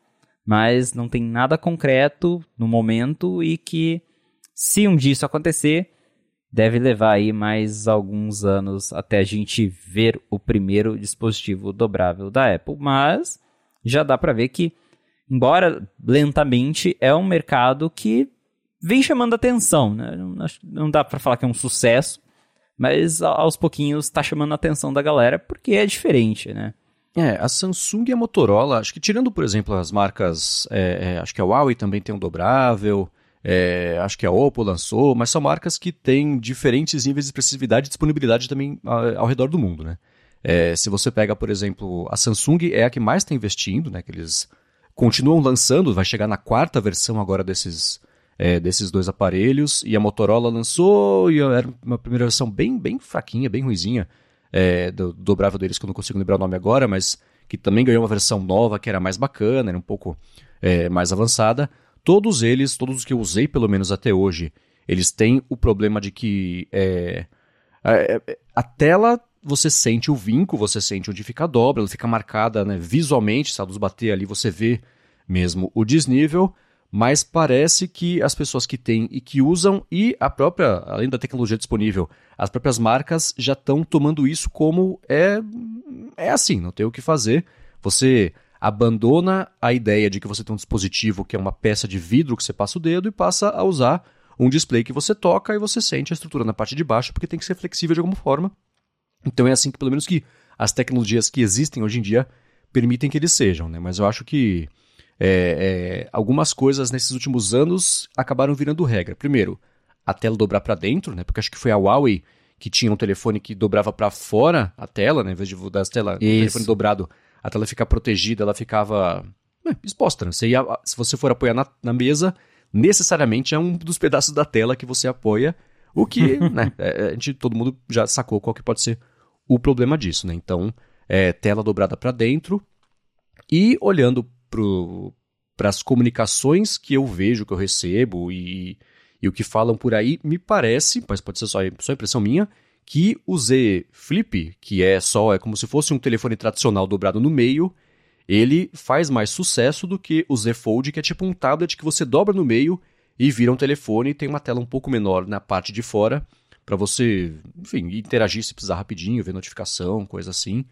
mas não tem nada concreto no momento e que se um dia isso acontecer, deve levar aí mais alguns anos até a gente ver o primeiro dispositivo dobrável da Apple, mas já dá para ver que, embora lentamente, é um mercado que vem chamando atenção, né? Não, não dá para falar que é um sucesso, mas aos pouquinhos está chamando a atenção da galera porque é diferente, né? É, a Samsung e a Motorola, acho que tirando, por exemplo, as marcas, é, é, acho que a Huawei também tem um dobrável, é, acho que a Oppo lançou, mas são marcas que têm diferentes níveis de expressividade e disponibilidade também ao, ao redor do mundo, né? É, se você pega, por exemplo, a Samsung é a que mais está investindo, né? Que eles continuam lançando, vai chegar na quarta versão agora desses, é, desses dois aparelhos, e a Motorola lançou, e era uma primeira versão bem, bem fraquinha, bem ruizinha, é, do, do dobrável deles, que eu não consigo lembrar o nome agora, mas que também ganhou uma versão nova, que era mais bacana, era um pouco é, mais avançada. Todos eles, todos os que eu usei pelo menos até hoje, eles têm o problema de que é, a, a tela você sente o vinco, você sente onde fica a dobra, ela fica marcada né, visualmente, se a luz bater ali você vê mesmo o desnível, mas parece que as pessoas que têm e que usam, e a própria, além da tecnologia disponível, as próprias marcas já estão tomando isso como é, é assim, não tem o que fazer. Você abandona a ideia de que você tem um dispositivo que é uma peça de vidro que você passa o dedo e passa a usar um display que você toca e você sente a estrutura na parte de baixo porque tem que ser flexível de alguma forma. Então é assim que pelo menos que as tecnologias que existem hoje em dia permitem que eles sejam, né? Mas eu acho que é, é, algumas coisas nesses últimos anos acabaram virando regra. Primeiro, a tela dobrar para dentro, né? Porque acho que foi a Huawei que tinha um telefone que dobrava para fora a tela, né? Em vez de dar a tela, o telefone dobrado, a tela ficar protegida, ela ficava é, exposta. Né? Você ia, se você for apoiar na, na, mesa, necessariamente é um dos pedaços da tela que você apoia, o que <laughs> né, é, a gente, todo mundo já sacou qual que pode ser o problema disso. Né? Então, é, tela dobrada para dentro e olhando para as comunicações que eu vejo, que eu recebo e, e o que falam por aí, me parece, mas pode ser só, só impressão minha, que o Z Flip, que é só é como se fosse um telefone tradicional dobrado no meio, ele faz mais sucesso do que o Z Fold, que é tipo um tablet que você dobra no meio e vira um telefone e tem uma tela um pouco menor na parte de fora para você, enfim, interagir se precisar rapidinho, ver notificação, coisa assim.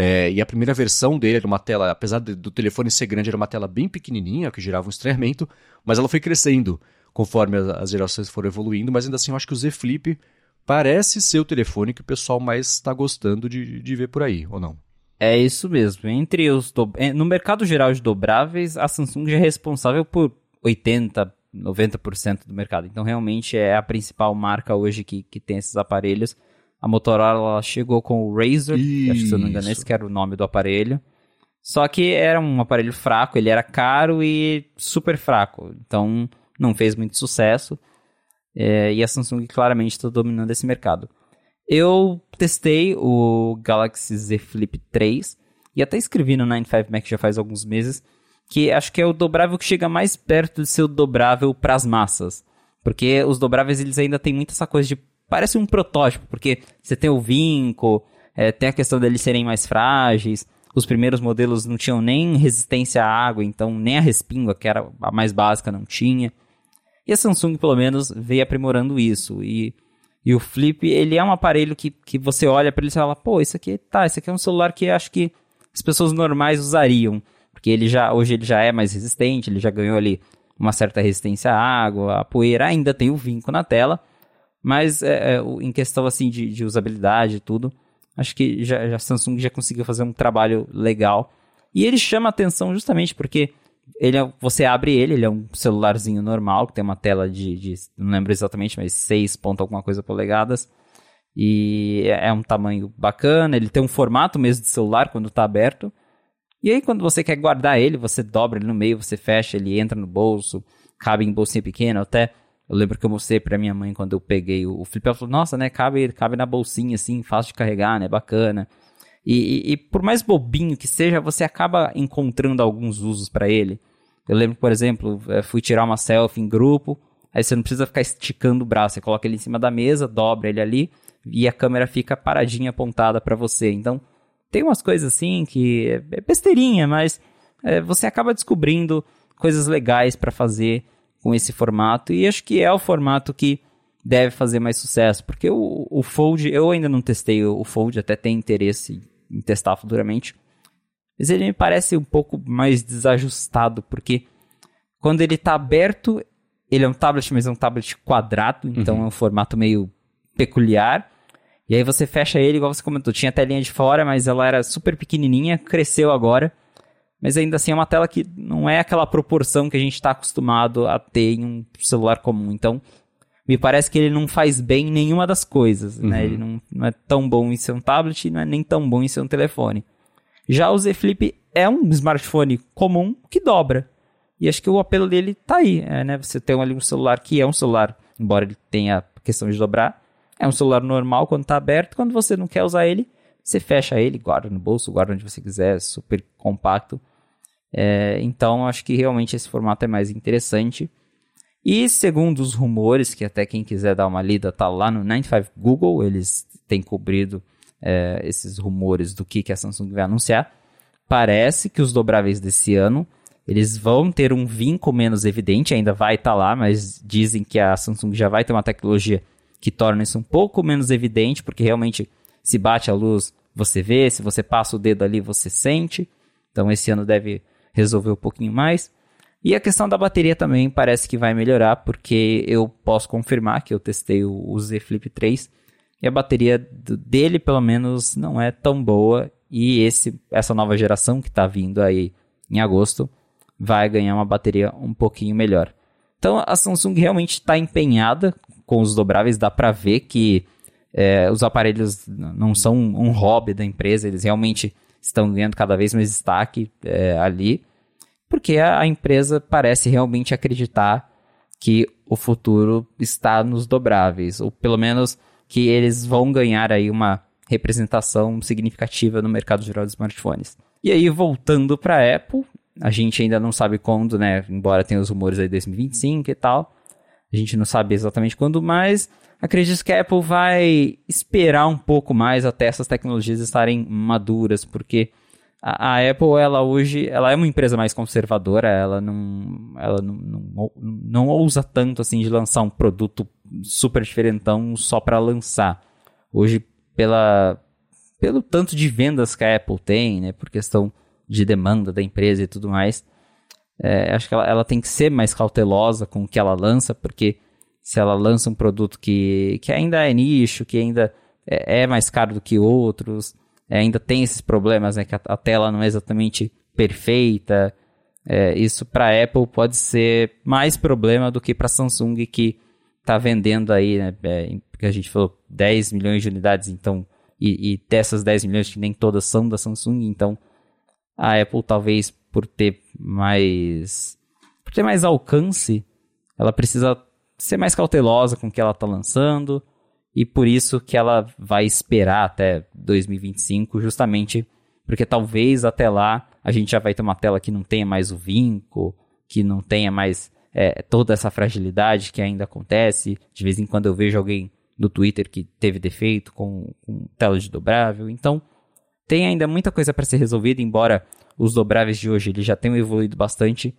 É, e a primeira versão dele era uma tela, apesar do telefone ser grande, era uma tela bem pequenininha, que girava um estranhamento, mas ela foi crescendo conforme as gerações foram evoluindo, mas ainda assim eu acho que o Z Flip parece ser o telefone que o pessoal mais está gostando de, de ver por aí, ou não? É isso mesmo. Entre os do... É, no mercado geral de dobráveis, a Samsung já é responsável por 80, 90% do mercado. Então realmente é a principal marca hoje que, que tem esses aparelhos. A Motorola chegou com o Razer, que acho que se eu não me engano esse que era o nome do aparelho. Só que era um aparelho fraco, ele era caro e super fraco. Então não fez muito sucesso. É, e a Samsung claramente está dominando esse mercado. Eu testei o Galaxy Z Flip 3 e até escrevi no 95Mac já faz alguns meses que acho que é o dobrável que chega mais perto de ser o dobrável para as massas. Porque os dobráveis eles ainda têm muita essa coisa de. Parece um protótipo, porque você tem o vinco, é, tem a questão deles serem mais frágeis. Os primeiros modelos não tinham nem resistência à água, então nem a respinga, que era a mais básica, não tinha. E a Samsung, pelo menos, veio aprimorando isso. E, e o Flip, ele é um aparelho que, que você olha para ele e fala, pô, isso aqui tá, isso aqui é um celular que acho que as pessoas normais usariam. Porque ele já, hoje ele já é mais resistente, ele já ganhou ali uma certa resistência à água, a poeira ainda tem o vinco na tela, mas é, é, em questão assim de, de usabilidade e tudo, acho que já, a Samsung já conseguiu fazer um trabalho legal. E ele chama atenção justamente porque ele é, você abre ele, ele é um celularzinho normal, que tem uma tela de, de não lembro exatamente, mas 6 ponto alguma coisa polegadas. E é, é um tamanho bacana, ele tem um formato mesmo de celular quando está aberto. E aí quando você quer guardar ele, você dobra ele no meio, você fecha, ele entra no bolso, cabe em bolsinha pequena, até eu lembro que eu mostrei pra minha mãe quando eu peguei o, o flip, ela falou, nossa, né, cabe, cabe na bolsinha, assim, fácil de carregar, né, bacana. E, e, e por mais bobinho que seja, você acaba encontrando alguns usos para ele. Eu lembro, por exemplo, eh, fui tirar uma selfie em grupo, aí você não precisa ficar esticando o braço, você coloca ele em cima da mesa, dobra ele ali, e a câmera fica paradinha apontada para você. Então, tem umas coisas assim que é, é besteirinha, mas é, você acaba descobrindo coisas legais para fazer com esse formato, e acho que é o formato que deve fazer mais sucesso, porque o, o Fold, eu ainda não testei o Fold, até tenho interesse em testar futuramente, mas ele me parece um pouco mais desajustado, porque quando ele está aberto, ele é um tablet, mas é um tablet quadrado, então uhum. é um formato meio peculiar. E aí você fecha ele, igual você comentou, tinha a telinha de fora, mas ela era super pequenininha, cresceu agora. Mas ainda assim é uma tela que não é aquela proporção que a gente está acostumado a ter em um celular comum. Então, me parece que ele não faz bem nenhuma das coisas, né? uhum. né? Ele não, não é tão bom em ser um tablet e não é nem tão bom em ser um telefone. Já o Z Flip é um smartphone comum que dobra. E acho que o apelo dele tá aí, é, né? Você tem ali um celular que é um celular, embora ele tenha a questão de dobrar, é um celular normal quando tá aberto, quando você não quer usar ele, você fecha ele, guarda no bolso, guarda onde você quiser, super compacto. É, então acho que realmente esse formato é mais interessante. E segundo os rumores, que até quem quiser dar uma lida tá lá no 95 Google, eles têm cobrido é, esses rumores do que, que a Samsung vai anunciar. Parece que os dobráveis desse ano eles vão ter um vinco menos evidente, ainda vai estar tá lá, mas dizem que a Samsung já vai ter uma tecnologia que torna isso um pouco menos evidente, porque realmente se bate a luz, você vê, se você passa o dedo ali, você sente. Então esse ano deve resolver um pouquinho mais. E a questão da bateria também parece que vai melhorar, porque eu posso confirmar que eu testei o Z Flip 3 e a bateria dele, pelo menos, não é tão boa. E esse, essa nova geração que está vindo aí em agosto vai ganhar uma bateria um pouquinho melhor. Então a Samsung realmente está empenhada com os dobráveis, dá para ver que é, os aparelhos não são um hobby da empresa, eles realmente estão ganhando cada vez mais destaque é, ali, porque a, a empresa parece realmente acreditar que o futuro está nos dobráveis, ou pelo menos que eles vão ganhar aí uma representação significativa no mercado geral de smartphones. E aí, voltando para a Apple, a gente ainda não sabe quando, né? Embora tenha os rumores aí de 2025 e tal. A gente não sabe exatamente quando, mas acredito que a Apple vai esperar um pouco mais até essas tecnologias estarem maduras, porque a, a, Apple, ela hoje, ela é uma empresa mais conservadora, ela não, ela não, não, não ousa tanto assim de lançar um produto super diferentão só para lançar. Hoje, pela, pelo tanto de vendas que a Apple tem, né, por questão de demanda da empresa e tudo mais, é, acho que ela, ela tem que ser mais cautelosa com o que ela lança, porque se ela lança um produto que, que ainda é nicho, que ainda é, é mais caro do que outros, é, ainda tem esses problemas, né, que a, a tela não é exatamente perfeita. É, isso para Apple pode ser mais problema do que para Samsung que está vendendo aí, né, é, que a gente falou 10 milhões de unidades, então e, e, dessas 10 milhões que nem todas são da Samsung, então a Apple talvez por ter mais por ter mais alcance, ela precisa ser mais cautelosa com o que ela está lançando e por isso que ela vai esperar até 2025, justamente porque talvez até lá a gente já vai ter uma tela que não tenha mais o vinco, que não tenha mais é, toda essa fragilidade que ainda acontece. De vez em quando eu vejo alguém no Twitter que teve defeito com, com tela de dobrável. Então, tem ainda muita coisa para ser resolvida, embora os dobráveis de hoje eles já tenham evoluído bastante.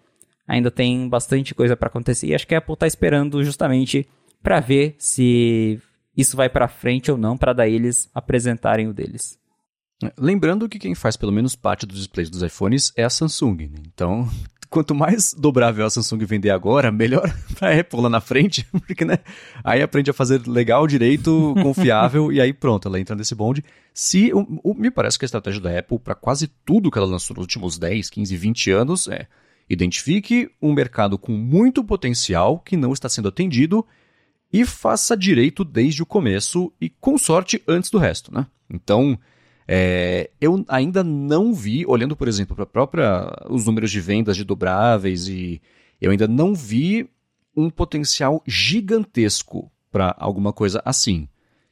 Ainda tem bastante coisa para acontecer e acho que a Apple está esperando justamente para ver se isso vai para frente ou não, para daí eles apresentarem o deles. Lembrando que quem faz pelo menos parte dos displays dos iPhones é a Samsung, né? então <laughs> quanto mais dobrável a Samsung vender agora, melhor <laughs> pra Apple lá na frente, <laughs> porque, né? Aí aprende a fazer legal, direito, confiável, e aí pronto, ela entra nesse bonde. Se, o, o, me parece que a estratégia da Apple para quase tudo que ela lançou nos últimos 10, 15, 20 anos é identifique um mercado com muito potencial que não está sendo atendido e faça direito desde o começo e com sorte antes do resto, né? Então, é, eu ainda não vi, olhando, por exemplo, para própria os números de vendas de dobráveis e eu ainda não vi um potencial gigantesco para alguma coisa assim.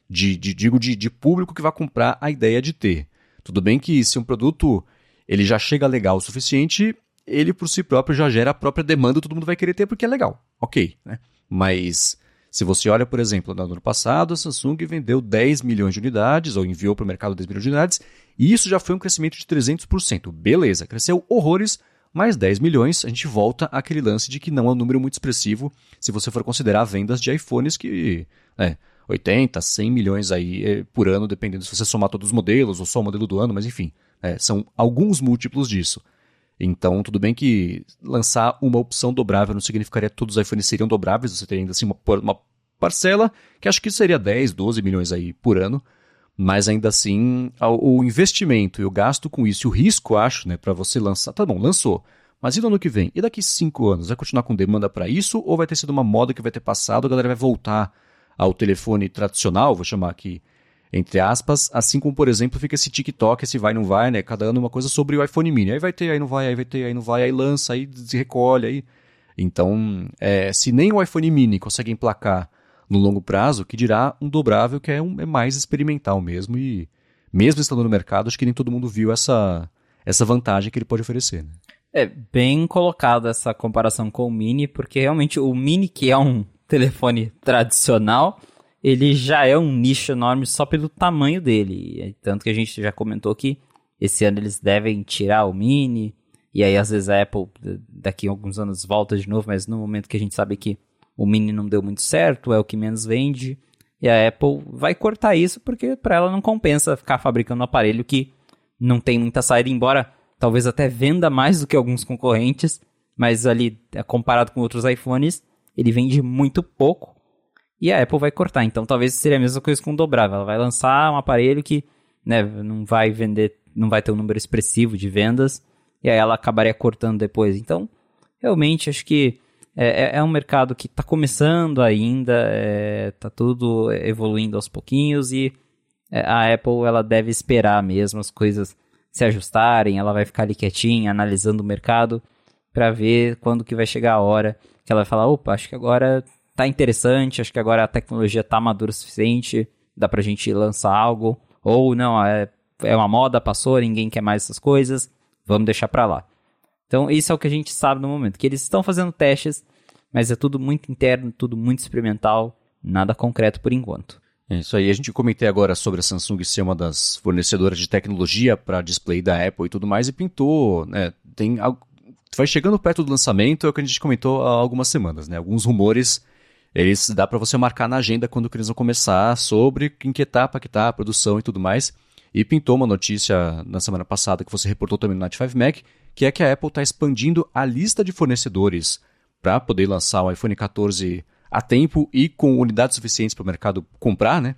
De, de digo de, de, público que vai comprar a ideia de ter. Tudo bem que se um produto ele já chega legal o suficiente, ele por si próprio já gera a própria demanda, todo mundo vai querer ter porque é legal. Ok, né? Mas se você olha, por exemplo, no ano passado, a Samsung vendeu 10 milhões de unidades, ou enviou para o mercado 10 milhões de unidades, e isso já foi um crescimento de 300%. Beleza, cresceu horrores, mas 10 milhões, a gente volta àquele lance de que não é um número muito expressivo se você for considerar vendas de iPhones que, né, 80, 100 milhões aí eh, por ano, dependendo se você somar todos os modelos ou só o modelo do ano, mas enfim, é, são alguns múltiplos disso. Então, tudo bem que lançar uma opção dobrável não significaria que todos os iPhones seriam dobráveis, você teria ainda assim uma, uma parcela que acho que seria 10, 12 milhões aí por ano, mas ainda assim o investimento e o gasto com isso e o risco, acho, né, para você lançar, tá bom, lançou, mas e no ano que vem? E daqui cinco anos? Vai continuar com demanda para isso ou vai ter sido uma moda que vai ter passado, a galera vai voltar ao telefone tradicional, vou chamar aqui entre aspas, assim como, por exemplo, fica esse TikTok, esse vai não vai, né? Cada ano uma coisa sobre o iPhone mini. Aí vai ter, aí não vai, aí vai ter, aí não vai, aí lança, aí se recolhe, aí. Então, é, se nem o iPhone mini consegue emplacar no longo prazo, que dirá um dobrável que é, um, é mais experimental mesmo e mesmo estando no mercado, acho que nem todo mundo viu essa, essa vantagem que ele pode oferecer. Né? É bem colocado essa comparação com o Mini, porque realmente o Mini, que é um telefone tradicional, ele já é um nicho enorme só pelo tamanho dele. Tanto que a gente já comentou que esse ano eles devem tirar o Mini, e aí às vezes a Apple daqui a alguns anos volta de novo, mas no momento que a gente sabe que o Mini não deu muito certo, é o que menos vende, e a Apple vai cortar isso porque para ela não compensa ficar fabricando um aparelho que não tem muita saída, embora talvez até venda mais do que alguns concorrentes, mas ali comparado com outros iPhones, ele vende muito pouco e a Apple vai cortar. Então talvez seria a mesma coisa com o dobrável. Ela vai lançar um aparelho que né, não vai vender, não vai ter um número expressivo de vendas, e aí ela acabaria cortando depois. Então, realmente, acho que é, é, é um mercado que está começando ainda, está é, tudo evoluindo aos pouquinhos, e é, a Apple ela deve esperar mesmo as coisas se ajustarem, ela vai ficar ali quietinha, analisando o mercado, para ver quando que vai chegar a hora que ela vai falar, opa, acho que agora tá interessante, acho que agora a tecnologia tá madura o suficiente, dá pra gente lançar algo. Ou não, é, é uma moda, passou, ninguém quer mais essas coisas, vamos deixar pra lá. Então, isso é o que a gente sabe no momento, que eles estão fazendo testes, mas é tudo muito interno, tudo muito experimental, nada concreto por enquanto. É isso aí. A gente comentei agora sobre a Samsung ser uma das fornecedoras de tecnologia para display da Apple e tudo mais, e pintou, né? Tem vai chegando perto do lançamento, é o que a gente comentou há algumas semanas, né? Alguns rumores eles dá para você marcar na agenda quando eles vão começar sobre em que etapa que tá a produção e tudo mais. E pintou uma notícia na semana passada que você reportou também no Night 5 Mac, que é que a Apple está expandindo a lista de fornecedores para poder lançar o iPhone 14 a tempo e com unidades suficientes para o mercado comprar, né?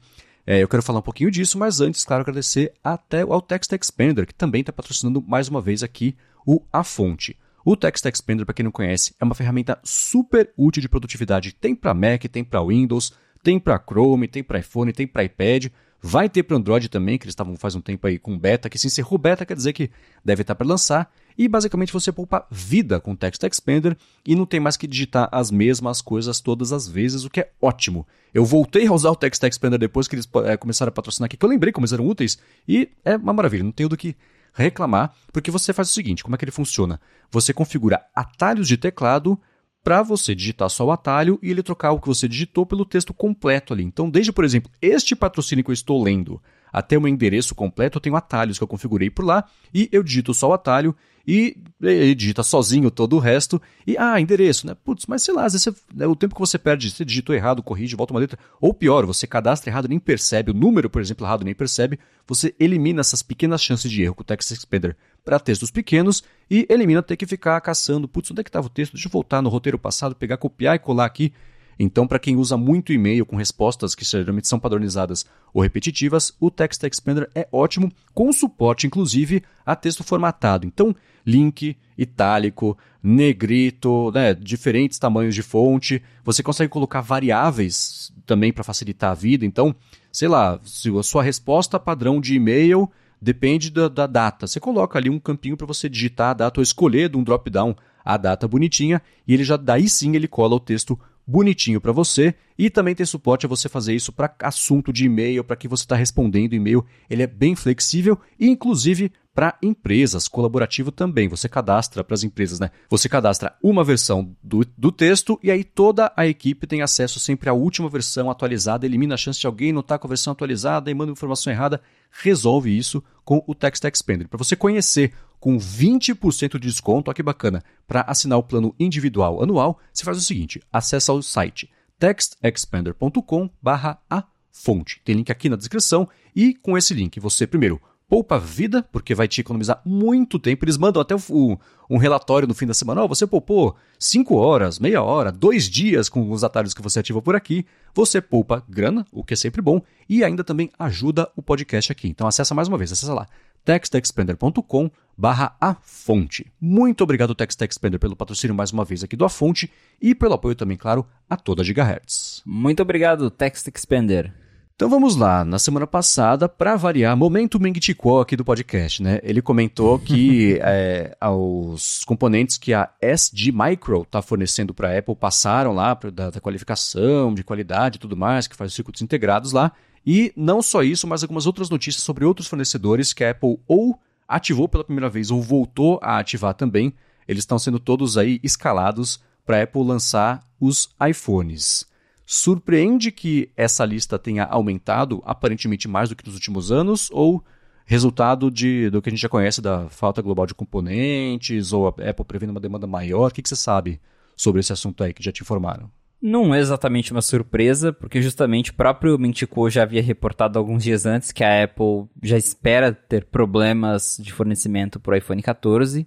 É, eu quero falar um pouquinho disso, mas antes, claro, agradecer até ao Text Expander, que também está patrocinando mais uma vez aqui o A Fonte. O Text Expander, para quem não conhece, é uma ferramenta super útil de produtividade. Tem para Mac, tem para Windows, tem para Chrome, tem para iPhone, tem para iPad. Vai ter para Android também, que eles estavam faz um tempo aí com beta, que se encerrou beta quer dizer que deve estar para lançar. E basicamente você poupa vida com o Text Expander e não tem mais que digitar as mesmas coisas todas as vezes, o que é ótimo. Eu voltei a usar o Text Expander depois que eles é, começaram a patrocinar aqui, que eu lembrei como eles eram úteis, e é uma maravilha, não tenho do que reclamar, porque você faz o seguinte: como é que ele funciona? Você configura atalhos de teclado para você digitar só o atalho e ele trocar o que você digitou pelo texto completo ali. Então, desde, por exemplo, este patrocínio que eu estou lendo até o meu endereço completo, eu tenho atalhos que eu configurei por lá, e eu digito só o atalho e ele digita sozinho todo o resto. E, ah, endereço, né? Putz, mas sei lá, às vezes você, né, o tempo que você perde, você digitou errado, corrige, volta uma letra. Ou pior, você cadastra errado nem percebe, o número, por exemplo, errado nem percebe. Você elimina essas pequenas chances de erro com o Text Expander para textos pequenos e elimina ter que ficar caçando. Putz, onde é que estava o texto? Deixa eu voltar no roteiro passado, pegar, copiar e colar aqui. Então, para quem usa muito e-mail com respostas que geralmente são padronizadas ou repetitivas, o Text Expander é ótimo, com suporte inclusive a texto formatado. Então, link, itálico, negrito, né, diferentes tamanhos de fonte. Você consegue colocar variáveis também para facilitar a vida. Então, sei lá, se a sua resposta padrão de e-mail depende da, da data, você coloca ali um campinho para você digitar a data ou escolher de um drop-down a data bonitinha e ele já daí sim ele cola o texto bonitinho para você e também tem suporte a você fazer isso para assunto de e-mail, para que você está respondendo e-mail. Ele é bem flexível e inclusive para empresas, colaborativo também. Você cadastra para as empresas, né? Você cadastra uma versão do, do texto e aí toda a equipe tem acesso sempre à última versão atualizada, elimina a chance de alguém não estar com a versão atualizada e manda informação errada. Resolve isso com o Text Expander. Para você conhecer com 20% de desconto. Olha que bacana. Para assinar o plano individual anual, você faz o seguinte: acessa o site textexpander.com/a fonte. Tem link aqui na descrição e com esse link você primeiro poupa vida, porque vai te economizar muito tempo. Eles mandam até o, um relatório no fim da semana. Oh, você poupou 5 horas, meia hora, dois dias com os atalhos que você ativa por aqui. Você poupa grana, o que é sempre bom, e ainda também ajuda o podcast aqui. Então acessa mais uma vez, acessa lá textexpander.com barra a fonte. Muito obrigado, TextExpander, pelo patrocínio mais uma vez aqui do A Fonte e pelo apoio também, claro, a toda Gigahertz. Muito obrigado, TextExpander. Então vamos lá, na semana passada, para variar, momento Ming aqui do podcast, né? Ele comentou que <laughs> é, os componentes que a SG Micro está fornecendo para a Apple passaram lá pra, da, da, qualificação, de qualidade e tudo mais, que faz os circuitos integrados lá. E não só isso, mas algumas outras notícias sobre outros fornecedores que a Apple ou ativou pela primeira vez ou voltou a ativar também. Eles estão sendo todos aí escalados para a Apple lançar os iPhones. Surpreende que essa lista tenha aumentado aparentemente mais do que nos últimos anos ou resultado de, do que a gente já conhece da falta global de componentes ou a Apple prevendo uma demanda maior? O que, que você sabe sobre esse assunto aí que já te informaram? Não é exatamente uma surpresa, porque justamente o próprio Mintico já havia reportado alguns dias antes que a Apple já espera ter problemas de fornecimento para o iPhone 14.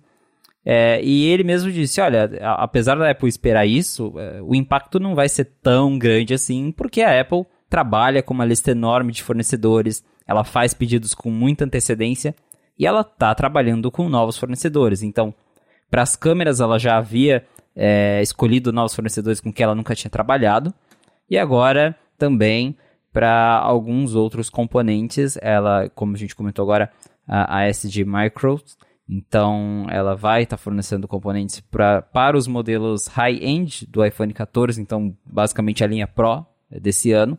É, e ele mesmo disse: olha, apesar da Apple esperar isso, é, o impacto não vai ser tão grande assim, porque a Apple trabalha com uma lista enorme de fornecedores, ela faz pedidos com muita antecedência e ela está trabalhando com novos fornecedores. Então, para as câmeras, ela já havia é, escolhido novos fornecedores com quem ela nunca tinha trabalhado. E agora também para alguns outros componentes, ela, como a gente comentou agora, a, a SG Micro, então ela vai estar tá fornecendo componentes pra, para os modelos high-end do iPhone 14, então basicamente a linha Pro desse ano.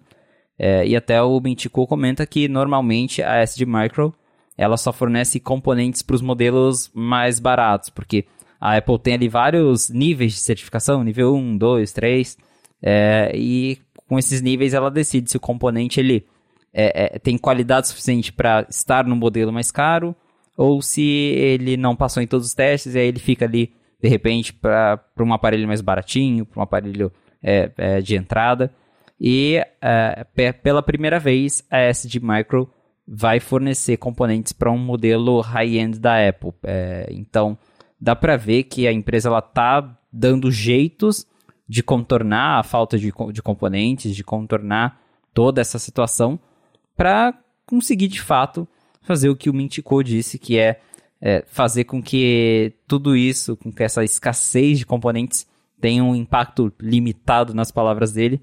É, e até o Mentico comenta que normalmente a SG Micro ela só fornece componentes para os modelos mais baratos, porque a Apple tem ali vários níveis de certificação, nível 1, 2, 3, é, e com esses níveis ela decide se o componente ele é, é, tem qualidade suficiente para estar no modelo mais caro ou se ele não passou em todos os testes e aí ele fica ali de repente para um aparelho mais baratinho, para um aparelho é, é, de entrada. E é, pela primeira vez a SD Micro vai fornecer componentes para um modelo high-end da Apple. então dá para ver que a empresa ela tá dando jeitos de contornar a falta de, de componentes, de contornar toda essa situação para conseguir de fato fazer o que o Mintico disse, que é, é, fazer com que tudo isso, com que essa escassez de componentes tenha um impacto limitado nas palavras dele,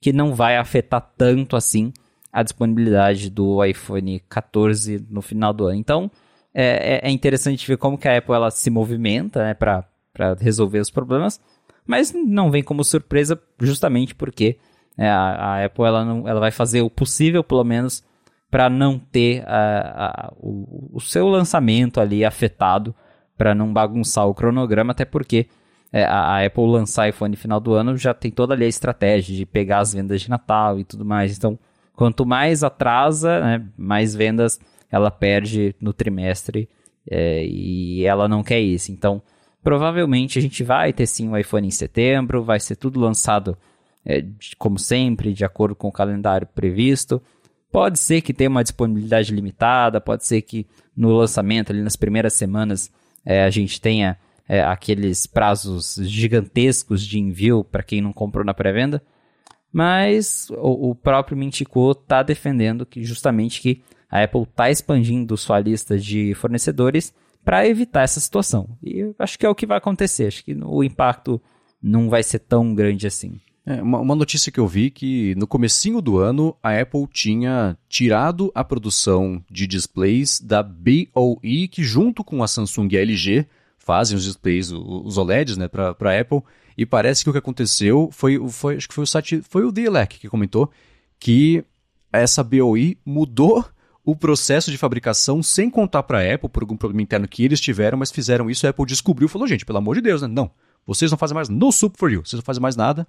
que não vai afetar tanto assim a disponibilidade do iPhone 14 no final do ano. Então, é, é, é interessante ver como que a Apple ela se movimenta né, para resolver os problemas, mas não vem como surpresa justamente porque é, a, a, Apple ela, não, ela vai fazer o possível, pelo menos, para não ter a, a, o, o, seu lançamento ali afetado, para não bagunçar o cronograma, até porque é, a, Apple lançar iPhone no final do ano já tem toda ali a estratégia de pegar as vendas de Natal e tudo mais. Então, quanto mais atrasa, né, mais vendas ela perde no trimestre é, e ela não quer isso. Então, provavelmente a gente vai ter sim o iPhone em setembro, vai ser tudo lançado é, como sempre, de acordo com o calendário previsto. Pode ser que tenha uma disponibilidade limitada, pode ser que no lançamento, ali nas primeiras semanas, é, a gente tenha é, aqueles prazos gigantescos de envio para quem não comprou na pré-venda. Mas o, o próprio Mintico está defendendo que justamente que a Apple está expandindo sua lista de fornecedores para evitar essa situação. E acho que é o que vai acontecer. Acho que o impacto não vai ser tão grande assim. É, uma, uma, notícia que eu vi que no comecinho do ano a Apple tinha tirado a produção de displays da BOE, que junto com a Samsung e a LG fazem os displays, os OLEDs, né, para a Apple. E parece que o que aconteceu foi, foi acho que foi o site, foi o Delec que comentou que essa BOE mudou o processo de fabricação sem contar para a Apple por algum problema interno que eles tiveram, mas fizeram isso, a Apple descobriu e falou, gente, pelo amor de Deus, né? Não, vocês não fazem mais no soup for you, vocês não fazem mais nada.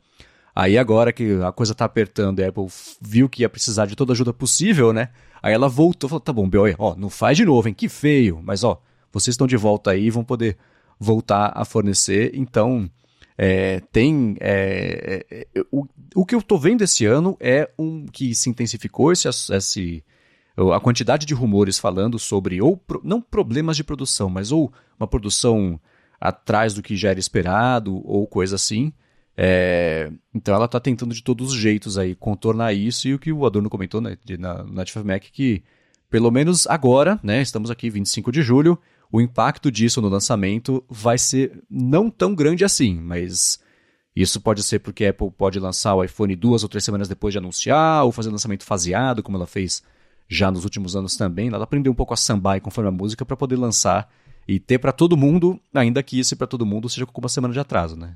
Aí agora que a coisa tá apertando e a Apple viu que ia precisar de toda ajuda possível, né? Aí ela voltou e falou, tá bom, BOE, ó, não faz de novo, hein? Que feio. Mas, ó, vocês estão de volta aí e vão poder voltar a fornecer. Então, é, tem... É, é, é o, o que eu tô vendo esse ano é um que se intensificou esse, esse a quantidade de rumores falando sobre, ou não problemas de produção, mas ou uma produção atrás do que já era esperado, ou coisa assim. É, então ela está tentando de todos os jeitos aí contornar isso e o que o Adorno comentou né, na, na Mac que pelo menos agora, né, estamos aqui 25 de julho, o impacto disso no lançamento vai ser não tão grande assim, mas isso pode ser porque a Apple pode lançar o iPhone duas ou três semanas depois de anunciar, ou fazer lançamento faseado, como ela fez já nos últimos anos também. Ela aprendeu um pouco a sambar conforme a música para poder lançar e ter para todo mundo, ainda que isso para todo mundo seja com uma semana de atraso, né?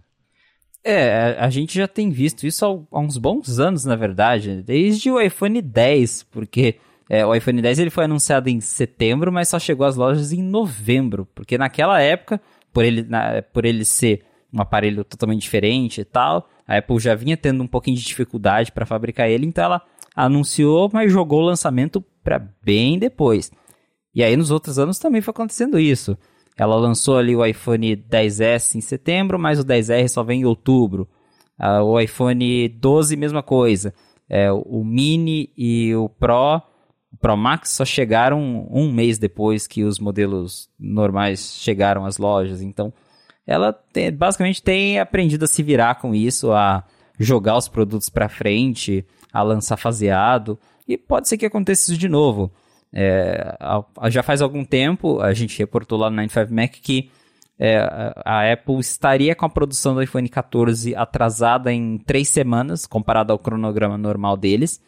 É, a gente já tem visto isso há, uns bons anos, na verdade, desde o iPhone 10, porque é, o iPhone 10 ele foi anunciado em setembro, mas só chegou às lojas em novembro, porque naquela época, por ele, na, por ele ser um aparelho totalmente diferente e tal, a Apple já vinha tendo um pouquinho de dificuldade para fabricar ele, então ela anunciou, mas jogou o lançamento para bem depois. E aí nos outros anos também foi acontecendo isso. Ela lançou ali o iPhone 10S em setembro, mas o 10R só vem em outubro. Uh, o iPhone 12, mesma coisa. É, o Mini e o Pro, o Pro Max só chegaram um mês depois que os modelos normais chegaram às lojas. Então, ela tem, basicamente tem aprendido a se virar com isso, a jogar os produtos para frente, a lançar faseado. E pode ser que aconteça isso de novo. É, já faz algum tempo, a gente reportou lá no 95Mac que é, a Apple estaria com a produção do iPhone 14 atrasada em três semanas, comparado ao cronograma normal deles,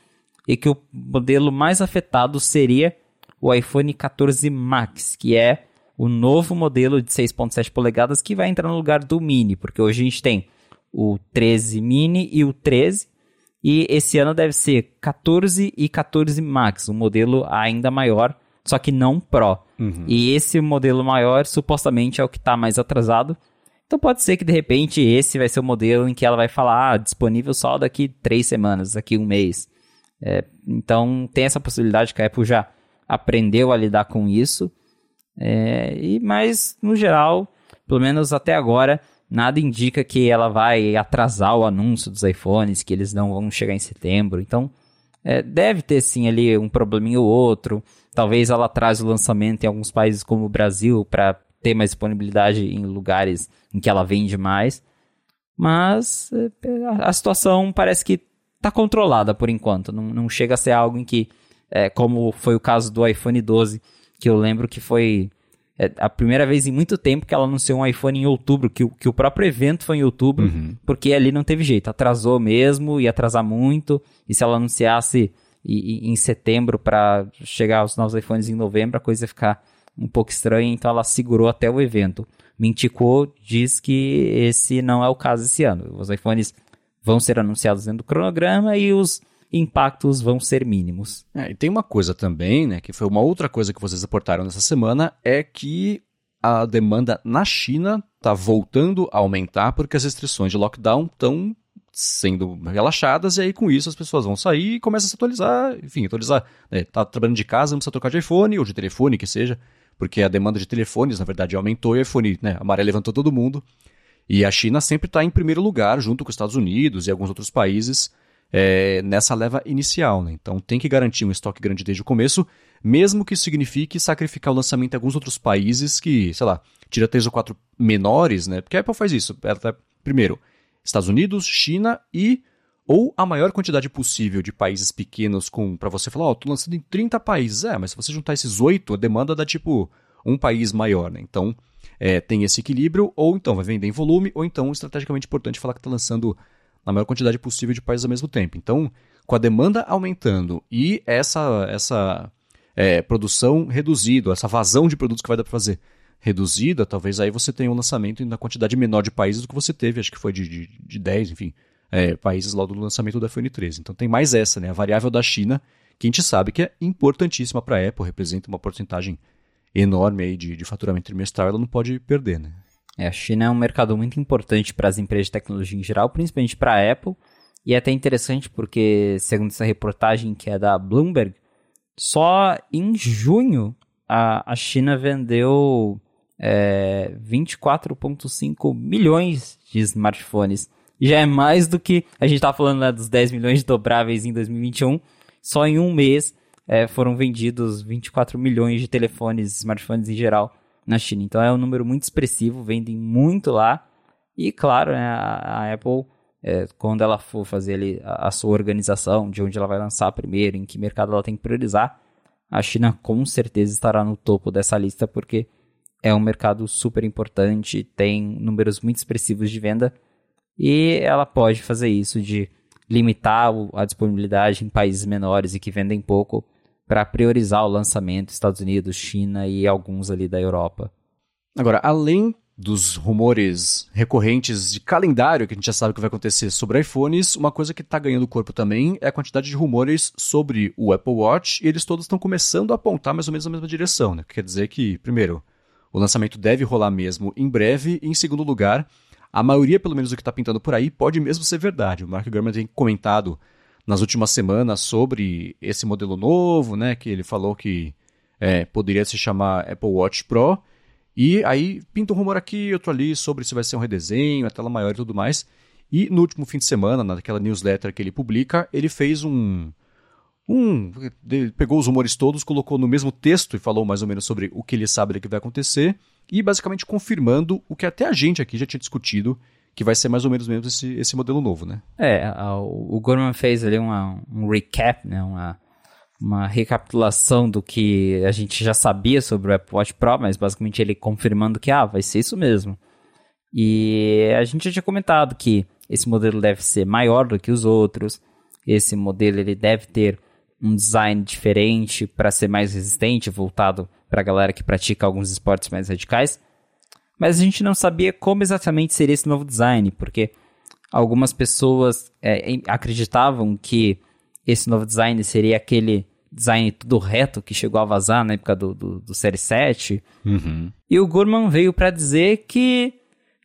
e que o modelo mais afetado seria o iPhone 14 Max, que é o novo modelo de 6.7 polegadas que vai entrar no lugar do Mini, porque hoje a gente tem o 13 Mini e o 13, e esse ano deve ser 14 e 14 Max, um modelo ainda maior, só que não Pro. Uhum. E esse modelo maior supostamente é o que está mais atrasado. Então pode ser que de repente esse vai ser o modelo em que ela vai falar ah, disponível só daqui três semanas, daqui um mês. É, então tem essa possibilidade que a Apple já aprendeu a lidar com isso. É, e mas no geral, pelo menos até agora, nada indica que ela vai atrasar o anúncio dos iPhones, que eles não vão chegar em setembro. Então, é, deve ter sim ali um probleminha ou outro. Talvez ela atrase o lançamento em alguns países como o Brasil para ter mais disponibilidade em lugares em que ela vende mais. Mas é, a situação parece que está controlada por enquanto. Não, não, chega a ser algo em que, é, como foi o caso do iPhone 12, que eu lembro que foi é a primeira vez em muito tempo que ela anunciou um iPhone em outubro, que, que o próprio evento foi em outubro, uhum. porque ali não teve jeito, atrasou mesmo, ia atrasar muito, e se ela anunciasse em, em setembro para chegar aos novos iPhones em novembro, a coisa ia ficar um pouco estranha, então ela segurou até o evento. Mintico diz que esse não é o caso esse ano. Os iPhones vão ser anunciados dentro do cronograma e os impactos vão ser mínimos. É, e tem uma coisa também, né, que foi uma outra coisa que vocês aportaram nessa semana, é que a demanda na China está voltando a aumentar porque as restrições de lockdown estão sendo relaxadas, e aí com isso as pessoas vão sair e começam a se atualizar, enfim, atualizar. Né? Tá trabalhando de casa, não precisa trocar de iPhone ou de telefone, que seja, porque a demanda de telefones, na verdade, aumentou e o iPhone, né, a maré levantou todo mundo. E a China sempre está em primeiro lugar, junto com os Estados Unidos e alguns outros países, é, nessa leva inicial. Né? Então tem que garantir um estoque grande desde o começo, mesmo que isso signifique sacrificar o lançamento em alguns outros países que, sei lá, tira três ou quatro menores, né? Porque a Apple faz isso. Ela tá, primeiro, Estados Unidos, China e ou a maior quantidade possível de países pequenos com para você falar, ó, oh, tô lançando em 30 países. É, mas se você juntar esses oito, a demanda dá tipo um país maior, né? Então, é, tem esse equilíbrio, ou então vai vender em volume, ou então, estrategicamente importante, falar que está lançando na maior quantidade possível de países ao mesmo tempo. Então, com a demanda aumentando e essa, essa é, produção reduzida, essa vazão de produtos que vai dar para fazer reduzida, talvez aí você tenha um lançamento na quantidade menor de países do que você teve, acho que foi de, de, de 10, enfim, é, países lá do lançamento do iPhone 13. Então tem mais essa, né? A variável da China, que a gente sabe que é importantíssima para a Apple, representa uma porcentagem enorme aí de, de faturamento trimestral, ela não pode perder, né? É, a China é um mercado muito importante para as empresas de tecnologia em geral, principalmente para a Apple. E é até interessante porque, segundo essa reportagem que é da Bloomberg, só em junho a, a China vendeu é, 24,5 milhões de smartphones. Já é mais do que a gente estava falando né, dos 10 milhões de dobráveis em 2021. Só em um mês é, foram vendidos 24 milhões de telefones, smartphones em geral na China. Então é um número muito expressivo, vendem muito lá. E claro, né, a, Apple, é, quando ela for fazer ali a, a, sua organização, de onde ela vai lançar primeiro, em que mercado ela tem que priorizar, a China com certeza estará no topo dessa lista, porque é um mercado super importante, tem números muito expressivos de venda, e ela pode fazer isso de limitar a disponibilidade em países menores e que vendem pouco para priorizar o lançamento Estados Unidos, China e alguns ali da Europa. Agora, além dos rumores recorrentes de calendário que a gente já sabe que vai acontecer sobre iPhones, uma coisa que está ganhando corpo também é a quantidade de rumores sobre o Apple Watch, e eles todos estão começando a apontar mais ou menos na mesma direção, né? Quer dizer que, primeiro, o lançamento deve rolar mesmo em breve, e em segundo lugar, a maioria, pelo menos, do que está pintando por aí, pode mesmo ser verdade. O Mark Gurman tem comentado nas últimas semanas sobre esse modelo novo, né? Que ele falou que é, poderia se chamar Apple Watch Pro. E aí pinta um rumor aqui, outro ali sobre se vai ser um redesenho, a tela maior e tudo mais. E no último fim de semana, naquela newsletter que ele publica, ele fez um. um pegou os rumores todos, colocou no mesmo texto e falou mais ou menos sobre o que ele sabe do que vai acontecer. E basicamente confirmando o que até a gente aqui já tinha discutido, que vai ser mais ou menos mesmo esse, esse modelo novo, né? É, a, o Gorman fez ali uma, um recap, né? Uma, uma recapitulação do que a gente já sabia sobre o Apple Watch Pro, mas basicamente ele confirmando que, ah, vai ser isso mesmo. E a gente já tinha comentado que esse modelo deve ser maior do que os outros, esse modelo ele deve ter um design diferente para ser mais resistente, voltado para a galera que pratica alguns esportes mais radicais mas a gente não sabia como exatamente seria esse novo design, porque algumas pessoas é, acreditavam que esse novo design seria aquele design tudo reto que chegou a vazar na época do, do, do Série 7. Uhum. E o Gurman veio para dizer que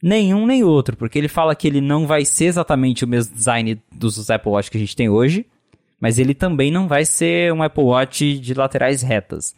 nenhum nem outro, porque ele fala que ele não vai ser exatamente o mesmo design dos Apple Watch que a gente tem hoje, mas ele também não vai ser um Apple Watch de laterais retas.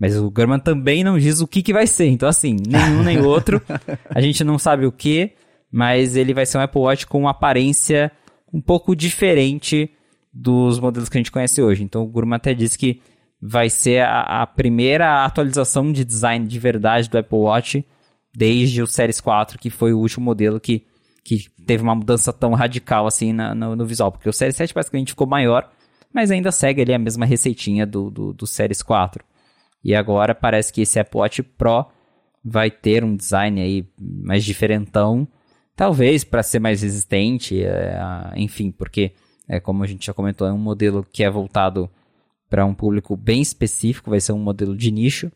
Mas o Gurman também não diz o que, que vai ser. Então, assim, nenhum nem outro. <laughs> A gente não sabe o que, mas ele vai ser um Apple Watch com uma aparência um pouco diferente dos modelos que a gente conhece hoje. Então, o Gurman até disse que vai ser a, a, primeira atualização de design de verdade do Apple Watch desde o Series 4, que foi o último modelo que, que teve uma mudança tão radical assim na, no, no, visual. Porque o Series 7 basicamente ficou maior, mas ainda segue ali a mesma receitinha do, do, do Series 4. E agora parece que esse Apple Watch Pro vai ter um design aí mais diferentão, talvez para ser mais resistente, é, enfim, porque é como a gente já comentou, é um modelo que é voltado para um público bem específico, vai ser um modelo de nicho.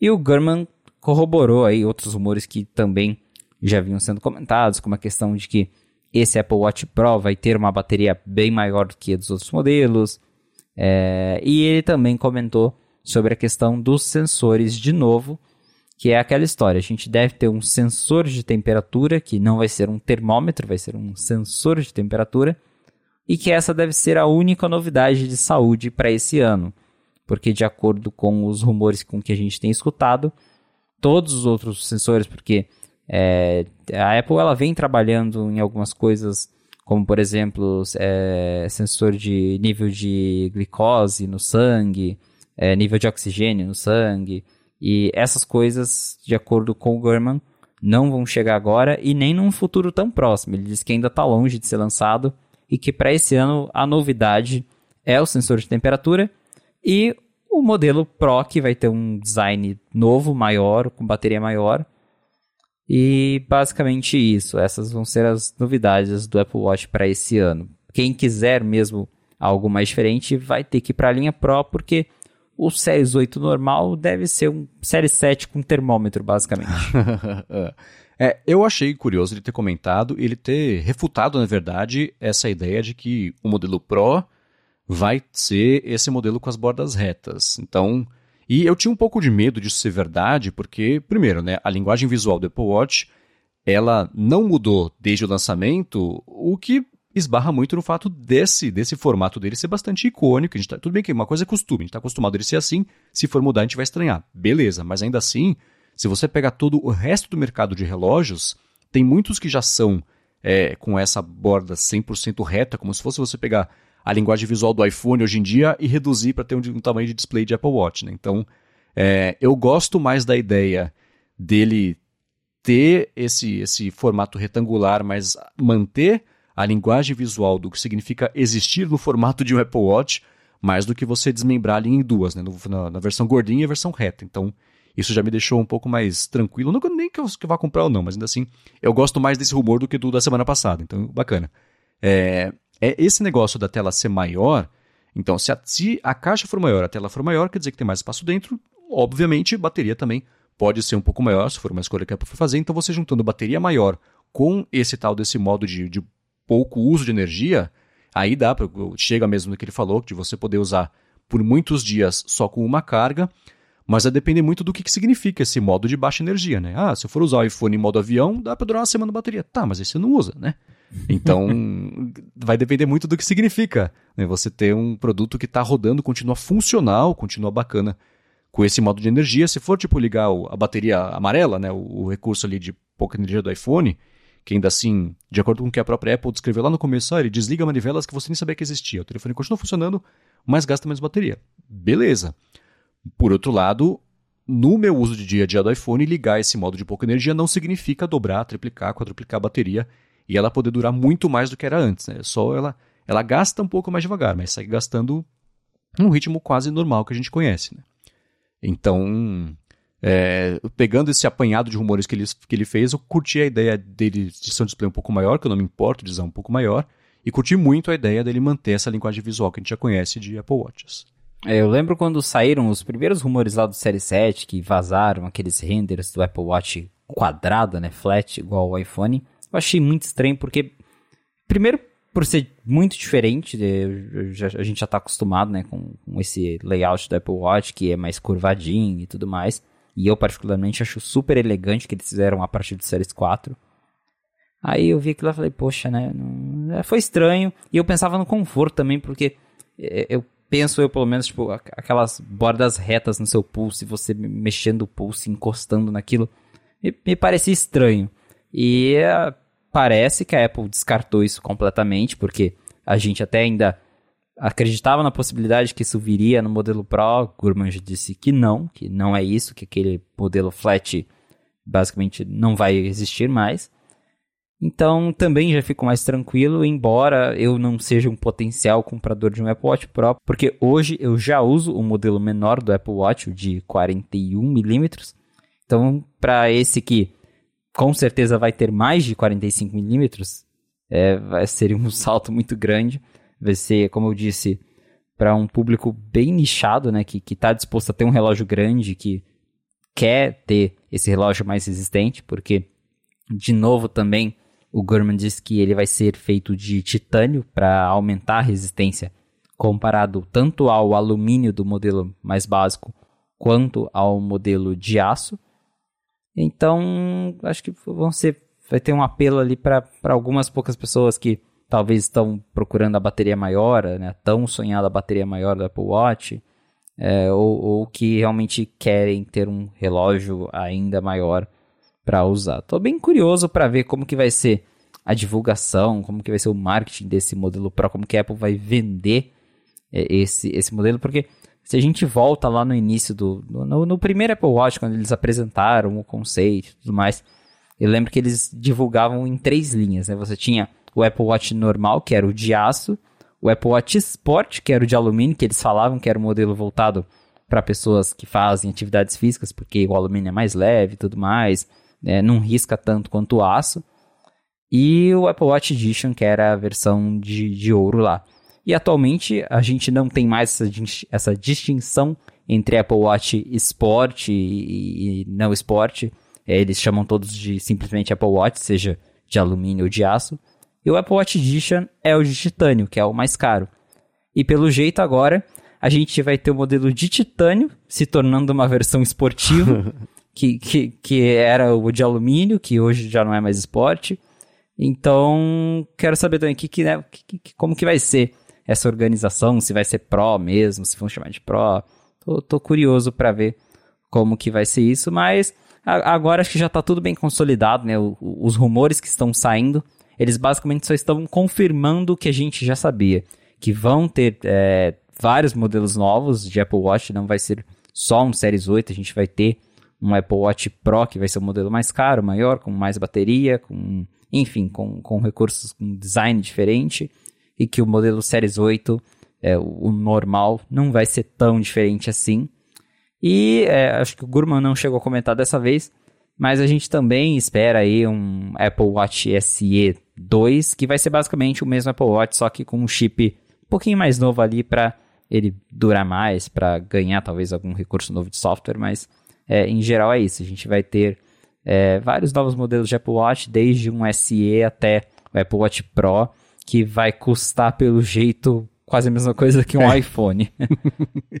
E o Gurman corroborou aí outros rumores que também já vinham sendo comentados, como a questão de que esse Apple Watch Pro vai ter uma bateria bem maior do que a dos outros modelos. É, e ele também comentou sobre a questão dos sensores de novo. que é aquela história. A gente deve ter um sensor de temperatura, que não vai ser um termômetro, vai ser um sensor de temperatura, e que essa deve ser a única novidade de saúde para esse ano. Porque, de acordo com os rumores com que a gente tem escutado, todos os outros sensores, porque é, a Apple ela vem trabalhando em algumas coisas, como por exemplo, é, sensor de nível de glicose no sangue, é, nível de oxigênio no sangue, e essas coisas, de acordo com o Gurman, não vão chegar agora e nem num futuro tão próximo. Ele diz que ainda está longe de ser lançado e que para esse ano a novidade é o sensor de temperatura e o modelo Pro que vai ter um design novo, maior, com bateria maior. E basicamente isso. Essas vão ser as novidades do Apple Watch para esse ano. Quem quiser mesmo algo mais diferente vai ter que ir para a linha Pro porque o Series 8 normal deve ser um Series 7 com termômetro, basicamente. <laughs> é, eu achei curioso ele ter comentado, ele ter refutado, na verdade, essa ideia de que o modelo Pro vai ser esse modelo com as bordas retas. Então, e eu tinha um pouco de medo disso ser verdade, porque, primeiro, né, a linguagem visual do Apple Watch, ela não mudou desde o lançamento, o que esbarra muito no fato desse, desse formato dele ser bastante icônico. A gente tá, tudo bem que uma coisa é costume, a gente está acostumado a ele ser assim. Se for mudar, a gente vai estranhar. Beleza, mas ainda assim, se você pegar todo o resto do mercado de relógios, tem muitos que já são é, com essa borda 100% reta, como se fosse você pegar a linguagem visual do iPhone hoje em dia e reduzir para ter um, um, tamanho de display de Apple Watch. Né? Então, é, eu gosto mais da ideia dele ter esse, esse formato retangular, mas manter a linguagem visual do que significa existir no formato de um Apple Watch, mais do que você desmembrar ali em duas, né? na, na, versão gordinha e a versão reta. Então, isso já me deixou um pouco mais tranquilo. Não nem que eu, que eu vá comprar ou não, mas ainda assim, eu gosto mais desse rumor do que do da semana passada. Então, bacana. É, é esse negócio da tela ser maior. Então, se a, se a caixa for maior, a tela for maior, quer dizer que tem mais espaço dentro. Obviamente, bateria também pode ser um pouco maior, se for uma escolha que a Apple for fazer. Então, você juntando bateria maior com esse tal desse modo de, de pouco uso de energia, aí dá para chega mesmo no que ele falou, de você poder usar por muitos dias só com uma carga, mas vai depender muito do que, que significa esse modo de baixa energia, né? Ah, se eu for usar o iPhone em modo avião, dá para durar uma semana de bateria. Tá, mas aí você não usa, né? <laughs> Então, vai depender muito do que significa né? você ter um produto que está rodando, continua funcional, continua bacana com esse modo de energia. Se for, tipo, ligar a bateria amarela, né? o recurso ali de pouca energia do iPhone, que ainda assim, de acordo com o que a própria Apple descreveu lá no começo, ah, ele desliga manivelas que você nem sabia que existia. O telefone continua funcionando, mas gasta menos bateria. Beleza. Por outro lado, no meu uso de dia a dia do iPhone, ligar esse modo de pouca energia não significa dobrar, triplicar, quadruplicar a bateria e ela poder durar muito mais do que era antes. Né? Só ela, ela gasta um pouco mais devagar, mas segue gastando num ritmo quase normal que a gente conhece. Né? Então, é, pegando esse apanhado de rumores que ele, que ele fez, eu curti a ideia dele de ser um display um pouco maior, que eu não me importo de usar um pouco maior, e curti muito a ideia dele manter essa linguagem visual que a gente já conhece de Apple Watches. É, eu lembro quando saíram os primeiros rumores lá do Série 7, que vazaram aqueles renders do Apple Watch quadrado, né, flat, igual ao iPhone. Eu achei muito estranho, porque, primeiro, por ser muito diferente, já, a gente já está acostumado né, com, com esse layout do Apple Watch, que é mais curvadinho e tudo mais. E eu, particularmente, acho super elegante que eles fizeram a partir do Series 4. Aí eu vi aquilo e falei, poxa, né? Não... É, foi estranho. E eu pensava no conforto também, porque é, eu penso, eu pelo menos, tipo, aquelas bordas retas no seu pulso, e você mexendo o pulso, encostando naquilo, me, me parecia estranho. E uh, parece que a Apple descartou isso completamente, porque a gente até ainda acreditava na possibilidade que isso viria no modelo Pro, Gurman já disse que não, que não é isso, que aquele modelo flat basicamente não vai existir mais. Então também já fico mais tranquilo, embora eu não seja um potencial comprador de um Apple Watch Pro, porque hoje eu já uso o modelo menor do Apple Watch, de 41mm. Então, para esse que com certeza vai ter mais de 45mm, é, vai ser um <laughs> salto muito grande. Vai ser, como eu disse, para um público bem nichado, né? Que, que tá disposto a ter um relógio grande, que quer ter esse relógio mais resistente, porque, de novo, também o Gurman diz que ele vai ser feito de titânio para aumentar a resistência, comparado tanto ao alumínio do modelo mais básico quanto ao modelo de aço. Então, acho que vão ser, vai ter um apelo ali para algumas poucas pessoas que talvez estão procurando a bateria maior, né, tão sonhada a bateria maior do Apple Watch, é, ou, ou, que realmente querem ter um relógio ainda maior para usar. Estou bem curioso para ver como que vai ser a divulgação, como que vai ser o marketing desse modelo Pro, como que a Apple vai vender é, esse, esse modelo, porque se a gente volta lá no início do. No, no, primeiro Apple Watch, quando eles apresentaram o conceito e tudo mais, eu lembro que eles divulgavam em três linhas, né? Você tinha o Apple Watch normal, que era o de aço, o Apple Watch Sport, que era o de alumínio, que eles falavam que era um modelo voltado para pessoas que fazem atividades físicas, porque o alumínio é mais leve e tudo mais, né? não risca tanto quanto o aço. E o Apple Watch Edition, que era a versão de, de ouro lá. E atualmente a gente não tem mais essa, essa distinção entre Apple Watch Sport e, e não Sport. É, eles chamam todos de simplesmente Apple Watch, seja de alumínio ou de aço. E o Apple Watch Edition é o de titânio, que é o mais caro. E pelo jeito agora, a gente vai ter o modelo de titânio se tornando uma versão esportiva, <laughs> que, que, que era o de alumínio, que hoje já não é mais esporte. Então, quero saber também que, que, né, que, que, como que vai ser essa organização, se vai ser Pro mesmo, se vão chamar de Pro. Tô, tô curioso para ver como que vai ser isso, mas agora acho que já está tudo bem consolidado, né? O, os rumores que estão saindo, eles basicamente só estão confirmando o que a gente já sabia, que vão ter é, vários modelos novos de Apple Watch, não vai ser só um Series 8, a gente vai ter um Apple Watch Pro que vai ser um modelo mais caro, maior, com mais bateria, com enfim, com, com recursos, com design diferente e que o modelo Series 8, é, o normal, não vai ser tão diferente assim. E é, acho que o Gurman não chegou a comentar dessa vez, mas a gente também espera aí um Apple Watch SE 2, que vai ser basicamente o mesmo Apple Watch, só que com um chip um pouquinho mais novo ali para ele durar mais, para ganhar talvez algum recurso novo de software, mas é, em geral é isso. A gente vai ter é, vários novos modelos de Apple Watch, desde um SE até o Apple Watch Pro, que vai custar pelo jeito quase a mesma coisa que um é. iPhone.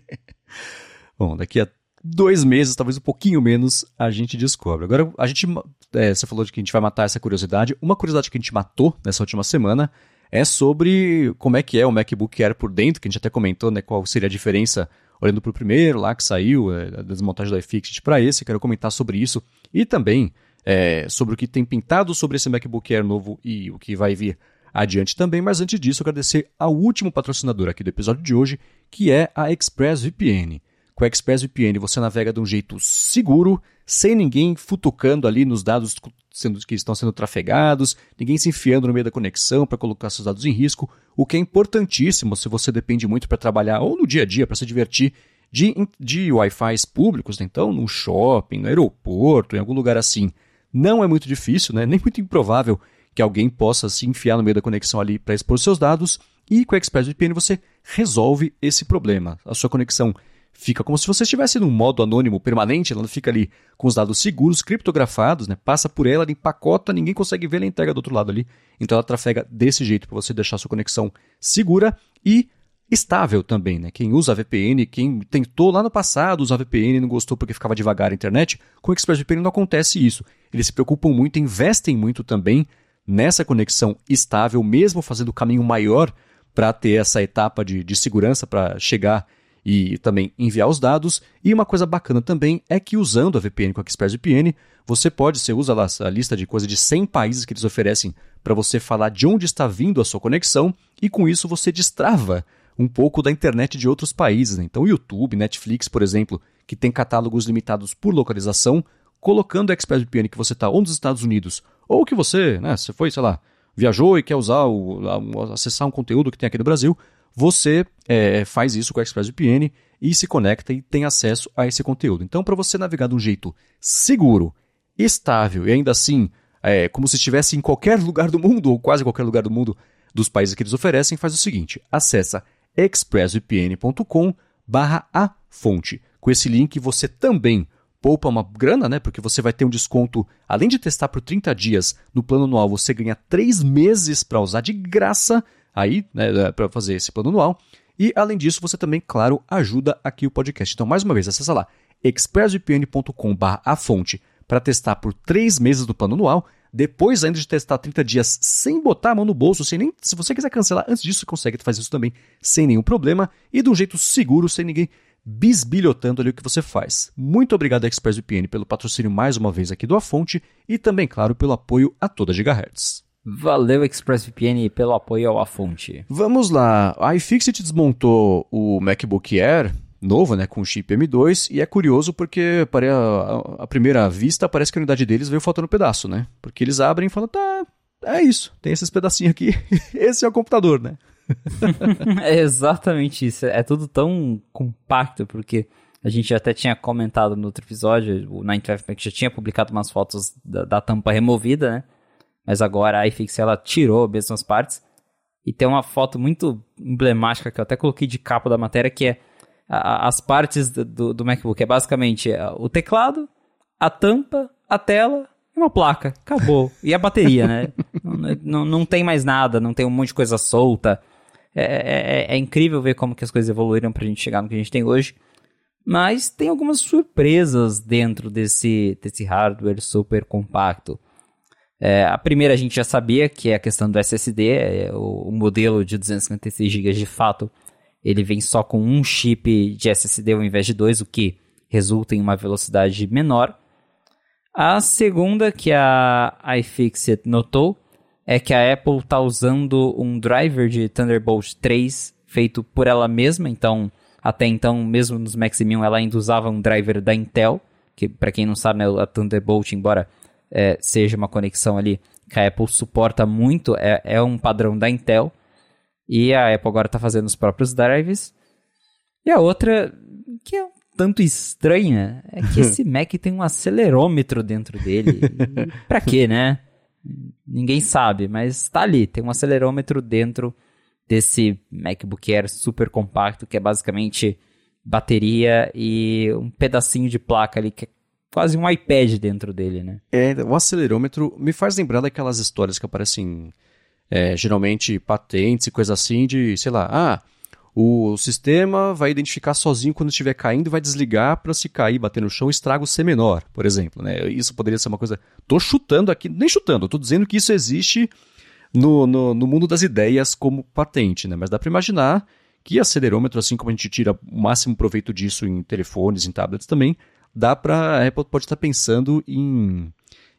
<laughs> Bom, daqui a dois meses, talvez um pouquinho menos, a gente descobre. Agora, a gente. É, você falou de que a gente vai matar essa curiosidade. Uma curiosidade que a gente matou nessa última semana é sobre como é que é o MacBook Air por dentro, que a gente até comentou, né? Qual seria a diferença olhando para o primeiro lá que saiu, é, a desmontagem do iFixit para esse. Quero comentar sobre isso. E também é, sobre o que tem pintado sobre esse MacBook Air novo e o que vai vir adiante também, mas antes disso, agradecer ao último patrocinador aqui do episódio de hoje, que é a ExpressVPN. Com a ExpressVPN você navega de um jeito seguro, sem ninguém futucando ali nos dados sendo, que estão sendo trafegados, ninguém se enfiando no meio da conexão para colocar seus dados em risco, o que é importantíssimo se você depende muito para trabalhar ou no dia a dia, para se divertir de, de Wi-Fi públicos, né? então no shopping, no aeroporto, em algum lugar assim. Não é muito difícil, né? nem muito improvável que alguém possa se enfiar no meio da conexão ali para expor seus dados, e com a ExpressVPN você resolve esse problema. A sua conexão fica como se você estivesse num modo anônimo permanente, ela fica ali com os dados seguros, criptografados, né? passa por ela, empacota, ninguém consegue ver, ela entrega do outro lado ali. Então ela trafega desse jeito para você deixar sua conexão segura e estável também, né? Quem usa VPN, quem tentou lá no passado usar VPN e não gostou porque ficava devagar a internet, com o ExpressVPN não acontece isso. Eles se preocupam muito, investem muito também nessa conexão estável, mesmo fazendo o caminho maior para ter essa etapa de, de segurança para chegar e também enviar os dados. E uma coisa bacana também é que usando a VPN com a ExpressVPN, você pode, você usa lá a lista de coisa de 100 países que eles oferecem para você falar de onde está vindo a sua conexão e com isso você destrava um pouco da internet de outros países. Né? Então, YouTube, Netflix, por exemplo, que tem catálogos limitados por localização, colocando a ExpressVPN que você está ou nos Estados Unidos ou que você, né, você foi, sei lá, viajou e quer usar o, acessar um conteúdo que tem aqui no Brasil, você é, faz isso com a ExpressVPN e se conecta e tem acesso a esse conteúdo. Então, para você navegar de um jeito seguro, estável e ainda assim, é, como se estivesse em qualquer lugar do mundo, ou quase qualquer lugar do mundo dos países que eles oferecem, faz o seguinte: acessa expressvpn.com barra a fonte. Com esse link você também poupa uma grana, né? Porque você vai ter um desconto, além de testar por 30 dias no plano anual, você ganha 3 meses para usar de graça aí, né, para fazer esse plano anual. E além disso, você também, claro, ajuda aqui o podcast. Então, mais uma vez, acessa lá expressvpn.com/a fonte para testar por 3 meses do plano anual, depois ainda de testar 30 dias sem botar a mão no bolso, sem nem, se você quiser cancelar antes disso, consegue fazer isso também sem nenhum problema e de um jeito seguro, sem ninguém bisbilhotando ali o que você faz. Muito obrigado ExpressVPN pelo patrocínio mais uma vez aqui do A Fonte e também, claro, pelo apoio a toda Gigahertz. Valeu ExpressVPN pelo apoio A Fonte. Vamos lá, a iFixit desmontou o MacBook Air novo, né, com chip M2, e é curioso porque para a, a, primeira vista parece que a unidade deles veio faltando um pedaço, né? Porque eles abrem e falam, tá, é isso, tem esses pedacinhos aqui, <laughs> esse é o computador, né? <laughs> é exatamente isso, é tudo tão compacto, porque a gente até tinha comentado no outro episódio, o 9 Mac já tinha publicado umas fotos da, da, tampa removida, né? Mas agora a iFix ela tirou mesmo as partes, e tem uma foto muito emblemática que eu até coloquei de capa da matéria, que é as partes do, do MacBook. É basicamente é, o teclado, a tampa, a tela e uma placa. Acabou. E a bateria, né? <laughs> não, não, tem mais nada, não tem um monte de coisa solta. É, é, é, é incrível ver como que as coisas evoluíram pra gente chegar no que a gente tem hoje. Mas tem algumas surpresas dentro desse, desse hardware super compacto. É, a primeira a gente já sabia, que é a questão do SSD, é, o, o modelo de 256 GB de fato ele vem só com um chip de SSD ao invés de dois, o que resulta em uma velocidade menor. A segunda que a iFixit notou é que a Apple está usando um driver de Thunderbolt 3 feito por ela mesma, então até então, mesmo nos Max M1, ela ainda usava um driver da Intel, que para quem não sabe, né, a Thunderbolt, embora é, seja uma conexão ali que a Apple suporta muito, é, é um padrão da Intel. E a Apple agora está fazendo os próprios drives. E a outra, que é um tanto estranha, é que <laughs> esse Mac tem um acelerômetro dentro dele. <laughs> pra quê, né? Ninguém sabe, mas tá ali, tem um acelerômetro dentro desse MacBook Air super compacto, que é basicamente bateria e um pedacinho de placa ali, que é quase um iPad dentro dele, né? É, o acelerômetro me faz lembrar daquelas histórias que aparecem é, geralmente patentes e coisa assim de, sei lá, ah, o sistema vai identificar sozinho quando estiver caindo e vai desligar para se cair, bater no chão, estrago ser menor, por exemplo. Né? Isso poderia ser uma coisa. Tô chutando aqui, nem chutando, tô dizendo que isso existe no, no, no mundo das ideias como patente, né? Mas dá para imaginar que acelerômetro, assim como a gente tira o máximo proveito disso em telefones, em tablets também, dá para a Apple pode estar pensando em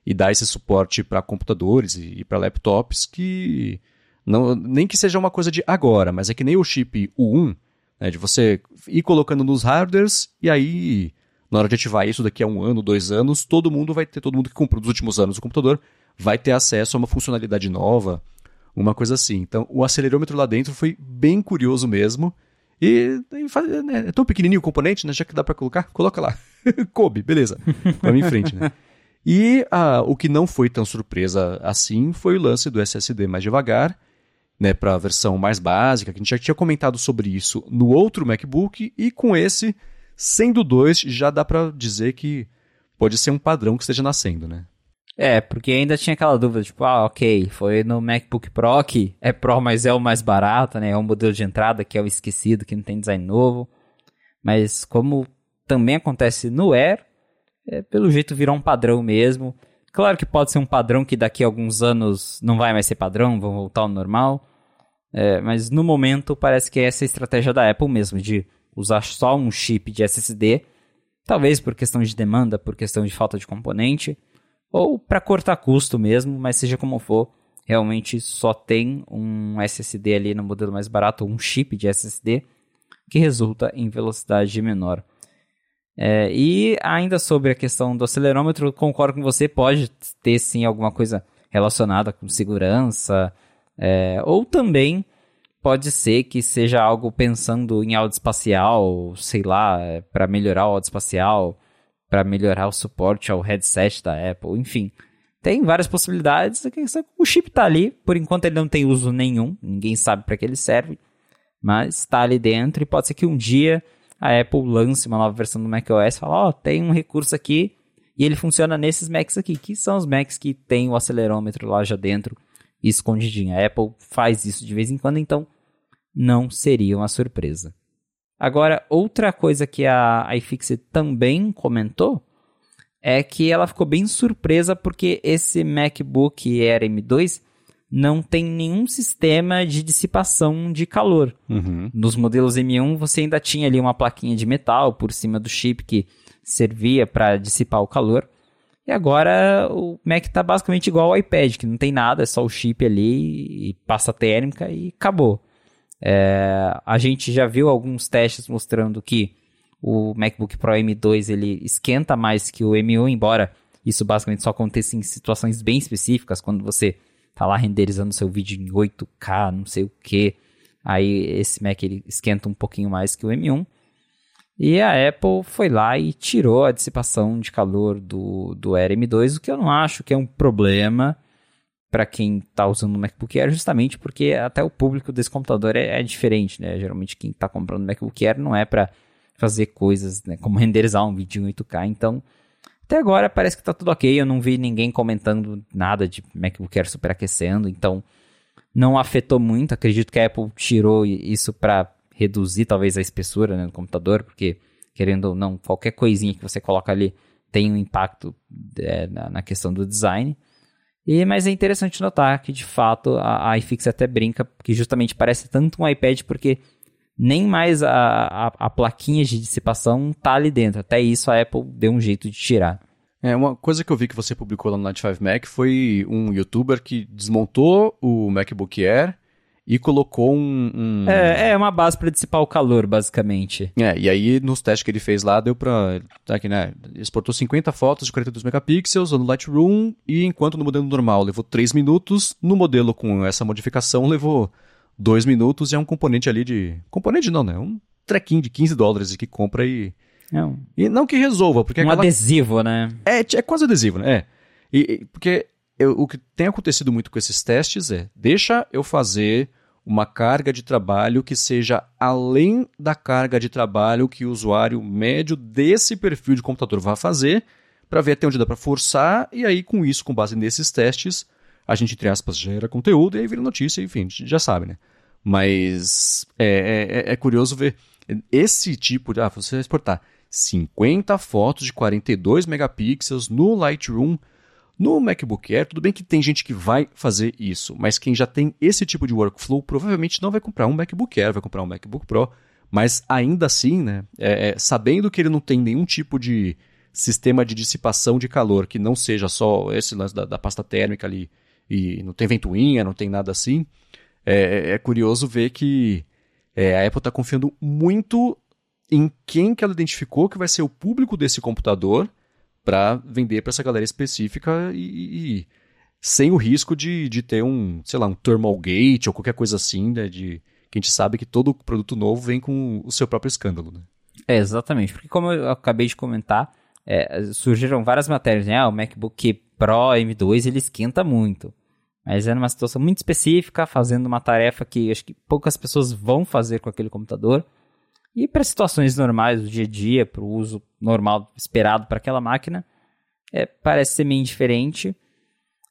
e dar esse suporte para computadores e, e para laptops que não, nem que seja uma coisa de agora, mas é que nem o chip U1, né, de você ir colocando nos hardwares e aí na hora de ativar isso daqui a um ano, dois anos, todo mundo vai ter, todo mundo que comprou nos últimos anos o computador vai ter acesso a uma funcionalidade nova, uma coisa assim. Então o acelerômetro lá dentro foi bem curioso mesmo. E, e né, é tão pequenininho o componente, né? Já que dá para colocar, coloca lá. <laughs> Coube, beleza. Vamos em frente, né? E ah, o que não foi tão surpresa assim foi o lance do SSD mais devagar, né, para a versão mais básica, que a gente já tinha comentado sobre isso no outro MacBook, e com esse, sendo dois, já dá para dizer que pode ser um padrão que esteja nascendo, né? É, porque ainda tinha aquela dúvida, tipo, ah, ok, foi no MacBook Pro que é Pro, mas é o mais barato, né? É o modelo de entrada que é o esquecido, que não tem design novo. Mas como também acontece no Air, é, pelo jeito virou um padrão mesmo. Claro que pode ser um padrão que daqui a alguns anos não vai mais ser padrão, vão voltar ao normal. É, mas no momento parece que essa é a estratégia da Apple mesmo, de usar só um chip de SSD, talvez por questão de demanda, por questão de falta de componente, ou para cortar custo mesmo, mas seja como for, realmente só tem um SSD ali no modelo mais barato, um chip de SSD, que resulta em velocidade menor. É, e ainda sobre a questão do acelerômetro, concordo com você, pode ter sim alguma coisa relacionada com segurança, é, ou também pode ser que seja algo pensando em áudio espacial, sei lá, é, para melhorar o áudio espacial, para melhorar o suporte ao headset da Apple, enfim. Tem várias possibilidades. O chip está ali, por enquanto ele não tem uso nenhum, ninguém sabe para que ele serve, mas está ali dentro e pode ser que um dia a Apple lance uma nova versão do macOS e fala, ó, oh, tem um recurso aqui e ele funciona nesses Macs aqui, que são os Macs que tem o acelerômetro lá já dentro, escondidinho. A Apple faz isso de vez em quando, então não seria uma surpresa. Agora, outra coisa que a iFixit também comentou é que ela ficou bem surpresa porque esse MacBook Air M2 não tem nenhum sistema de dissipação de calor. Uhum. Nos modelos M1 você ainda tinha ali uma plaquinha de metal por cima do chip que servia para dissipar o calor. E agora o Mac está basicamente igual ao iPad, que não tem nada, é só o chip ali e passa térmica e acabou. É, a gente já viu alguns testes mostrando que o MacBook Pro M2 ele esquenta mais que o M1, embora isso basicamente só aconteça em situações bem específicas, quando você tá lá renderizando seu vídeo em 8K, não sei o que. Aí esse Mac ele esquenta um pouquinho mais que o M1. E a Apple foi lá e tirou a dissipação de calor do, do Air M2, o que eu não acho que é um problema para quem está usando o MacBook Air, justamente porque até o público desse computador é, é diferente, né? Geralmente quem está comprando MacBook Air não é para fazer coisas, né? Como renderizar um vídeo em 8K, então até agora parece que tá tudo ok, eu não vi ninguém comentando nada de MacBook Air superaquecendo, então não afetou muito. Acredito que a Apple tirou isso para reduzir talvez a espessura né, do computador, porque querendo ou não, qualquer coisinha que você coloca ali tem um impacto é, na, na, questão do design. E, mas é interessante notar que de fato a, a iFix até brinca, que justamente parece tanto um iPad porque nem mais a, a, a plaquinha de dissipação tá ali dentro. Até isso a Apple deu um jeito de tirar. É, uma coisa que eu vi que você publicou lá no 95 Mac foi um youtuber que desmontou o MacBook Air e colocou um. um... É, é uma base para dissipar o calor, basicamente. É, e aí nos testes que ele fez lá, deu pra. Tá aqui, né? Exportou 50 fotos de 42 megapixels no Lightroom, e enquanto no modelo normal levou 3 minutos, no modelo com essa modificação levou dois minutos e é um componente ali de. Componente não, né? Um trequinho de 15 dólares que compra e. Não. E não que resolva, porque. Um aquela... adesivo, né? É, é quase adesivo, né? É. E, e porque eu, o que tem acontecido muito com esses testes é: deixa eu fazer uma carga de trabalho que seja além da carga de trabalho que o usuário médio desse perfil de computador vai fazer, para ver até onde dá para forçar, e aí com isso, com base nesses testes, a gente, entre aspas, gera conteúdo e aí vira notícia, enfim, já sabe, né? Mas é, é, é curioso ver esse tipo de. Ah, você vai exportar 50 fotos de 42 megapixels no Lightroom. No MacBook Air, tudo bem que tem gente que vai fazer isso, mas quem já tem esse tipo de workflow provavelmente não vai comprar um MacBook Air, vai comprar um MacBook Pro. Mas ainda assim, né, é, é, sabendo que ele não tem nenhum tipo de sistema de dissipação de calor, que não seja só esse lance da, da pasta térmica ali, e não tem ventoinha, não tem nada assim, é, é curioso ver que é, a Apple está confiando muito em quem que ela identificou que vai ser o público desse computador para vender para essa galera específica e, e, sem o risco de, de ter um, sei lá, um thermal gate ou qualquer coisa assim, né, de que a gente sabe que todo produto novo vem com o seu próprio escândalo. Né? É, exatamente, porque como eu acabei de comentar, é, surgiram várias matérias, né? Ah, o MacBook Pro M2 ele esquenta muito. Mas é numa situação muito específica, fazendo uma tarefa que acho que poucas pessoas vão fazer com aquele computador. E para situações normais, do dia a dia, para o uso normal esperado para aquela máquina, é, parece ser meio indiferente.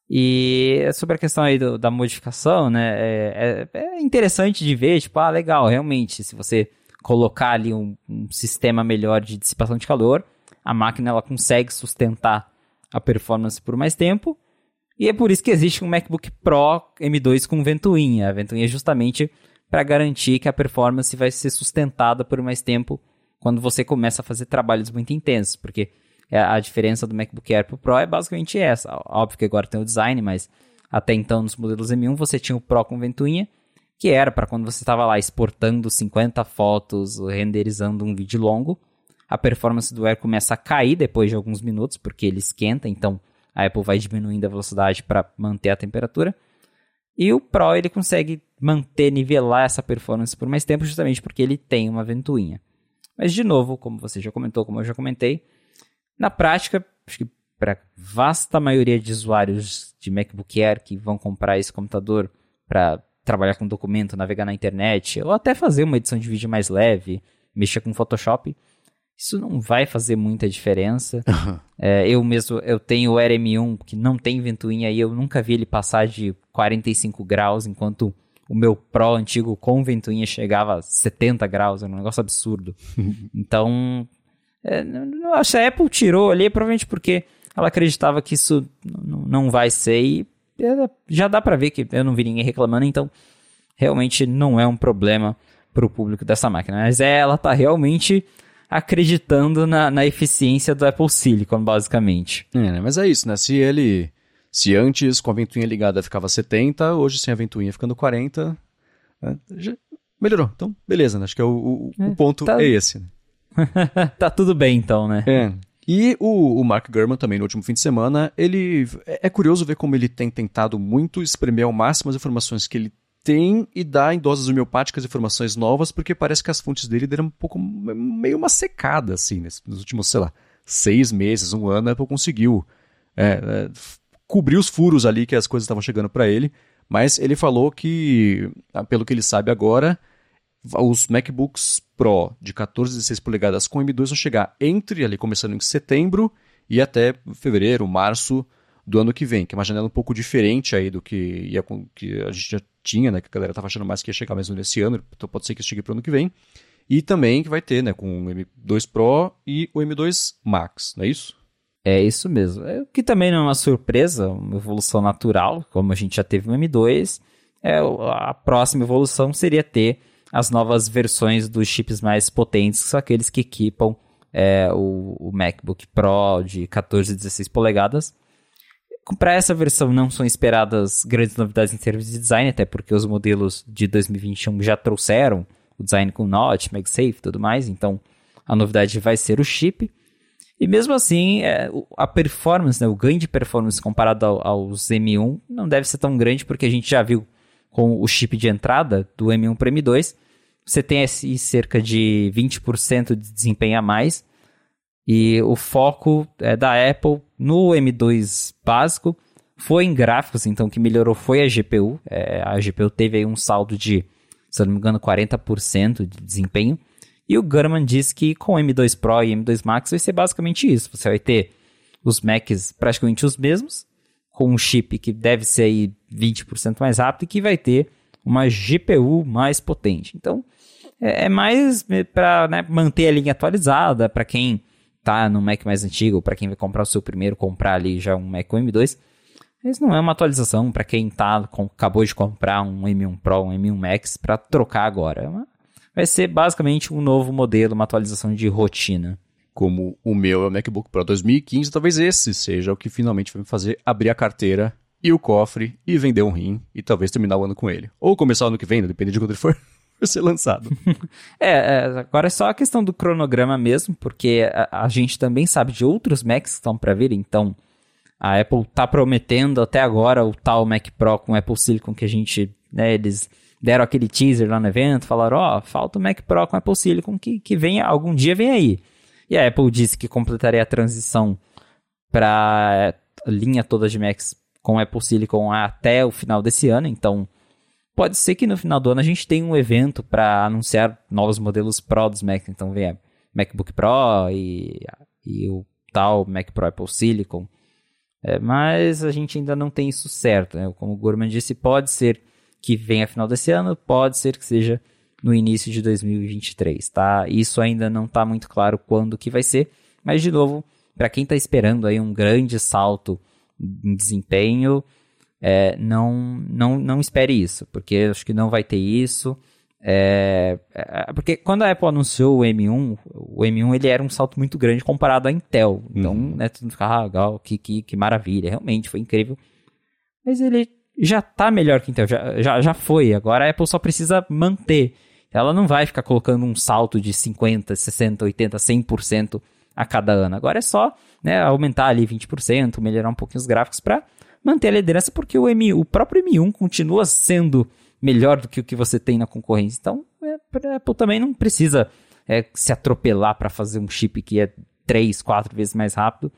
E sobre a questão aí do, da modificação, né, é, é, é, interessante de ver, tipo, ah, legal, realmente, se você colocar ali um, um, sistema melhor de dissipação de calor, a máquina ela consegue sustentar a performance por mais tempo, e é por isso que existe um MacBook Pro M2 com ventoinha. A ventoinha é justamente para garantir que a performance vai ser sustentada por mais tempo quando você começa a fazer trabalhos muito intensos, porque a diferença do MacBook Air pro Pro é basicamente essa. Óbvio que agora tem o design, mas até então nos modelos M1 você tinha o Pro com ventoinha, que era para quando você estava lá exportando 50 fotos, renderizando um vídeo longo, a performance do Air começa a cair depois de alguns minutos, porque ele esquenta, então a Apple vai diminuindo a velocidade para manter a temperatura. E o Pro ele consegue manter, nivelar essa performance por mais tempo, justamente porque ele tem uma ventoinha. Mas, de novo, como você já comentou, como eu já comentei, na prática, acho que para vasta maioria de usuários de MacBook Air que vão comprar esse computador para trabalhar com documento, navegar na internet, ou até fazer uma edição de vídeo mais leve, mexer com Photoshop, isso não vai fazer muita diferença. <laughs> Uhum. É, eu mesmo, eu tenho o RM1 que não tem ventoinha e eu nunca vi ele passar de 45 graus, enquanto o meu Pro antigo com ventoinha chegava a 70 graus, era um negócio absurdo. <laughs> então, É, acho que a Apple tirou ali, provavelmente porque ela acreditava que isso não vai ser e já dá para ver que eu não vi ninguém reclamando, então realmente não é um problema para o público dessa máquina. Mas é, ela tá realmente acreditando na, na eficiência do Apple Silicon, basicamente. É, né? mas é isso, né? Se ele. Se antes com a ventoinha ligada ficava 70, hoje sem a ventoinha ficando 40, né? já melhorou. Então, beleza, né? Acho que é o, o, é, o ponto tá... é esse. Né? <laughs> tá tudo bem então, né? É. E o, o, Mark Gurman também no último fim de semana, ele é, é curioso ver como ele tem tentado muito espremer ao máximo as informações que ele tem e dá em doses homeopáticas informações novas, porque parece que as fontes dele deram um pouco meio uma secada assim nos últimos, sei lá, seis meses, um ano, a Apple conseguiu é, é, cobrir os furos ali que as coisas estavam chegando para ele, mas ele falou que, ah, pelo que ele sabe agora, os MacBooks Pro de 14 e 16 polegadas com M2 vão chegar entre ali começando em setembro e até fevereiro, março do ano que vem, que é uma janela um pouco diferente aí do que, ia, que a gente tinha, né, que a galera estava achando mais que ia chegar mesmo nesse ano, então pode ser que chegue para o ano que vem. E também que vai ter, né, com o M2 Pro e o M2 Max, não é isso? É isso mesmo. É, o que também não é uma surpresa, uma evolução natural, como a gente já teve no M2, é, a próxima evolução seria ter as novas versões dos chips mais potentes, que são aqueles que equipam é, o, o, MacBook Pro de 14 e 16 polegadas. Para essa versão não são esperadas grandes novidades em termos de design, até porque os modelos de 2021 já trouxeram o design com Notch, MagSafe e tudo mais, então a novidade vai ser o chip. E mesmo assim, é, a performance, né, o ganho de performance comparado ao, aos M1 não deve ser tão grande, porque a gente já viu com o chip de entrada do M1 para M2, você tem esse cerca de 20% de desempenho a mais. E o foco é, da Apple no M2 básico foi em gráficos, então o que melhorou foi a GPU. É, a GPU teve aí um saldo de, se eu não me engano, 40% de desempenho. E o Gurman disse que com o M2 Pro e M2 Max vai ser basicamente isso. Você vai ter os Macs praticamente os mesmos, com um chip que deve ser aí 20% mais rápido e que vai ter uma GPU mais potente. Então, é, é mais para né, manter a linha atualizada, para quem tá no Mac mais antigo, para quem vai comprar o seu primeiro, comprar ali já um Mac com M2. Mas não é uma atualização para quem tá, com, acabou de comprar um M1 Pro, um M1 Max para trocar agora. É vai ser basicamente um novo modelo, uma atualização de rotina como o meu é o MacBook Pro 2015, talvez esse seja o que finalmente vai me fazer abrir a carteira e o cofre e vender um rim e talvez terminar o ano com ele. Ou começar o ano que vem, né? depende de quando ele for <laughs> ser lançado. <laughs> é, é, agora é só a questão do cronograma mesmo, porque a, a gente também sabe de outros Macs que estão para vir, então a Apple tá prometendo até agora o tal Mac Pro com Apple Silicon que a gente, né, eles deram aquele teaser lá no evento, falaram, ó, oh, falta o Mac Pro com Apple Silicon que, que vem, algum dia vem aí. E a Apple disse que completaria a transição para a linha toda de Macs com Apple Silicon até o final desse ano, então pode ser que no final do ano a gente tenha um evento para anunciar novos modelos Pro dos Macs, então venha MacBook Pro e, e o tal Mac Pro Apple Silicon. É, mas a gente ainda não tem isso certo, né? Como o Gorman disse, pode ser que venha final desse ano, pode ser que seja no início de 2023, tá? Isso ainda não está muito claro quando que vai ser, mas de novo, para quem está esperando aí um grande salto em desempenho, é, não, não, não espere isso, porque acho que não vai ter isso. É, é, porque quando a Apple anunciou o M1, o M1 ele era um salto muito grande comparado à Intel. Então, uhum. né, tudo ficava ah, legal, que, que, que maravilha, realmente foi incrível. Mas ele já tá melhor que Intel, já, já, já foi. Agora a Apple só precisa manter ela não vai ficar colocando um salto de 50, 60, 80, 100% a cada ano. Agora é só né, aumentar ali 20%, melhorar um pouquinho os gráficos para manter a liderança, porque o, M, o próprio M1 continua sendo melhor do que o que você tem na concorrência. Então, é, a Apple também não precisa é, se atropelar para fazer um chip que é 3, 4 vezes mais rápido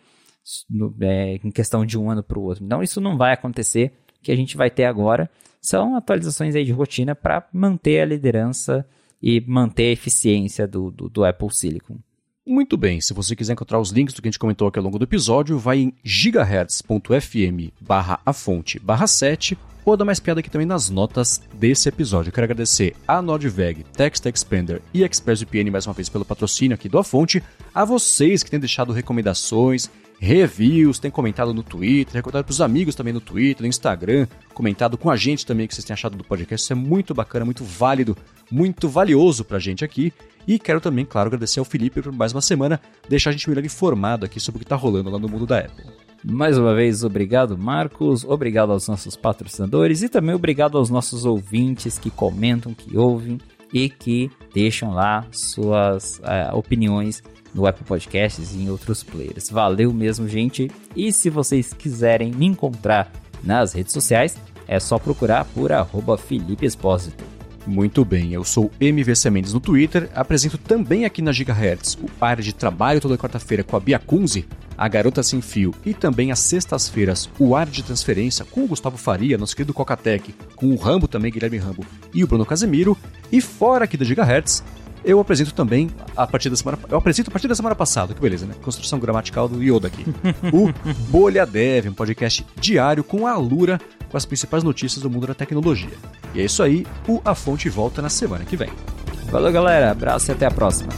no, é, em questão de um ano para o outro. Então, isso não vai acontecer. O que a gente vai ter agora são atualizações aí de rotina para manter a liderança e manter a eficiência do, do, do, Apple Silicon. Muito bem, se você quiser encontrar os links do que a gente comentou aqui ao longo do episódio, vai em gigahertz.fm barra a fonte barra 7 ou dar mais piada aqui também nas notas desse episódio. Eu quero agradecer a Nodveg, Text Expander e ExpressVPN mais uma vez pelo patrocínio aqui do A Fonte, a vocês que têm deixado recomendações, reviews, têm comentado no Twitter, recomendado para os amigos também no Twitter, no Instagram, comentado com a gente também o que vocês têm achado do podcast. Isso é muito bacana, muito válido, muito valioso para a gente aqui. E quero também, claro, agradecer ao Felipe por mais uma semana deixar a gente melhor informado aqui sobre o que está rolando lá no mundo da Apple. Mais uma vez, obrigado, Marcos. Obrigado aos nossos patrocinadores e também obrigado aos nossos ouvintes que comentam, que ouvem e que deixam lá suas uh, opiniões no Apple Podcasts e em outros players. Valeu mesmo, gente. E se vocês quiserem me encontrar nas redes sociais, é só procurar por Felipe Espósito. Muito bem, eu sou MVC Mendes no Twitter, apresento também aqui na Gigahertz o área de trabalho toda quarta-feira com a Bia Kunze, a Garota Sem Fio e também às sextas-feiras o área de transferência com o Gustavo Faria, nosso querido Cocatec, com o Rambo também, Guilherme Rambo e o Bruno Casemiro, e fora aqui da Gigahertz, eu apresento também a partir da semana. Eu apresento a partir da semana passada, que beleza, né? Construção gramatical do Yoda aqui. <laughs> o Bolha Dev, um podcast diário com a Lura com as principais notícias do mundo da tecnologia. E é isso aí, o A Fonte volta na semana que vem. Valeu, galera. Abraço e até a próxima.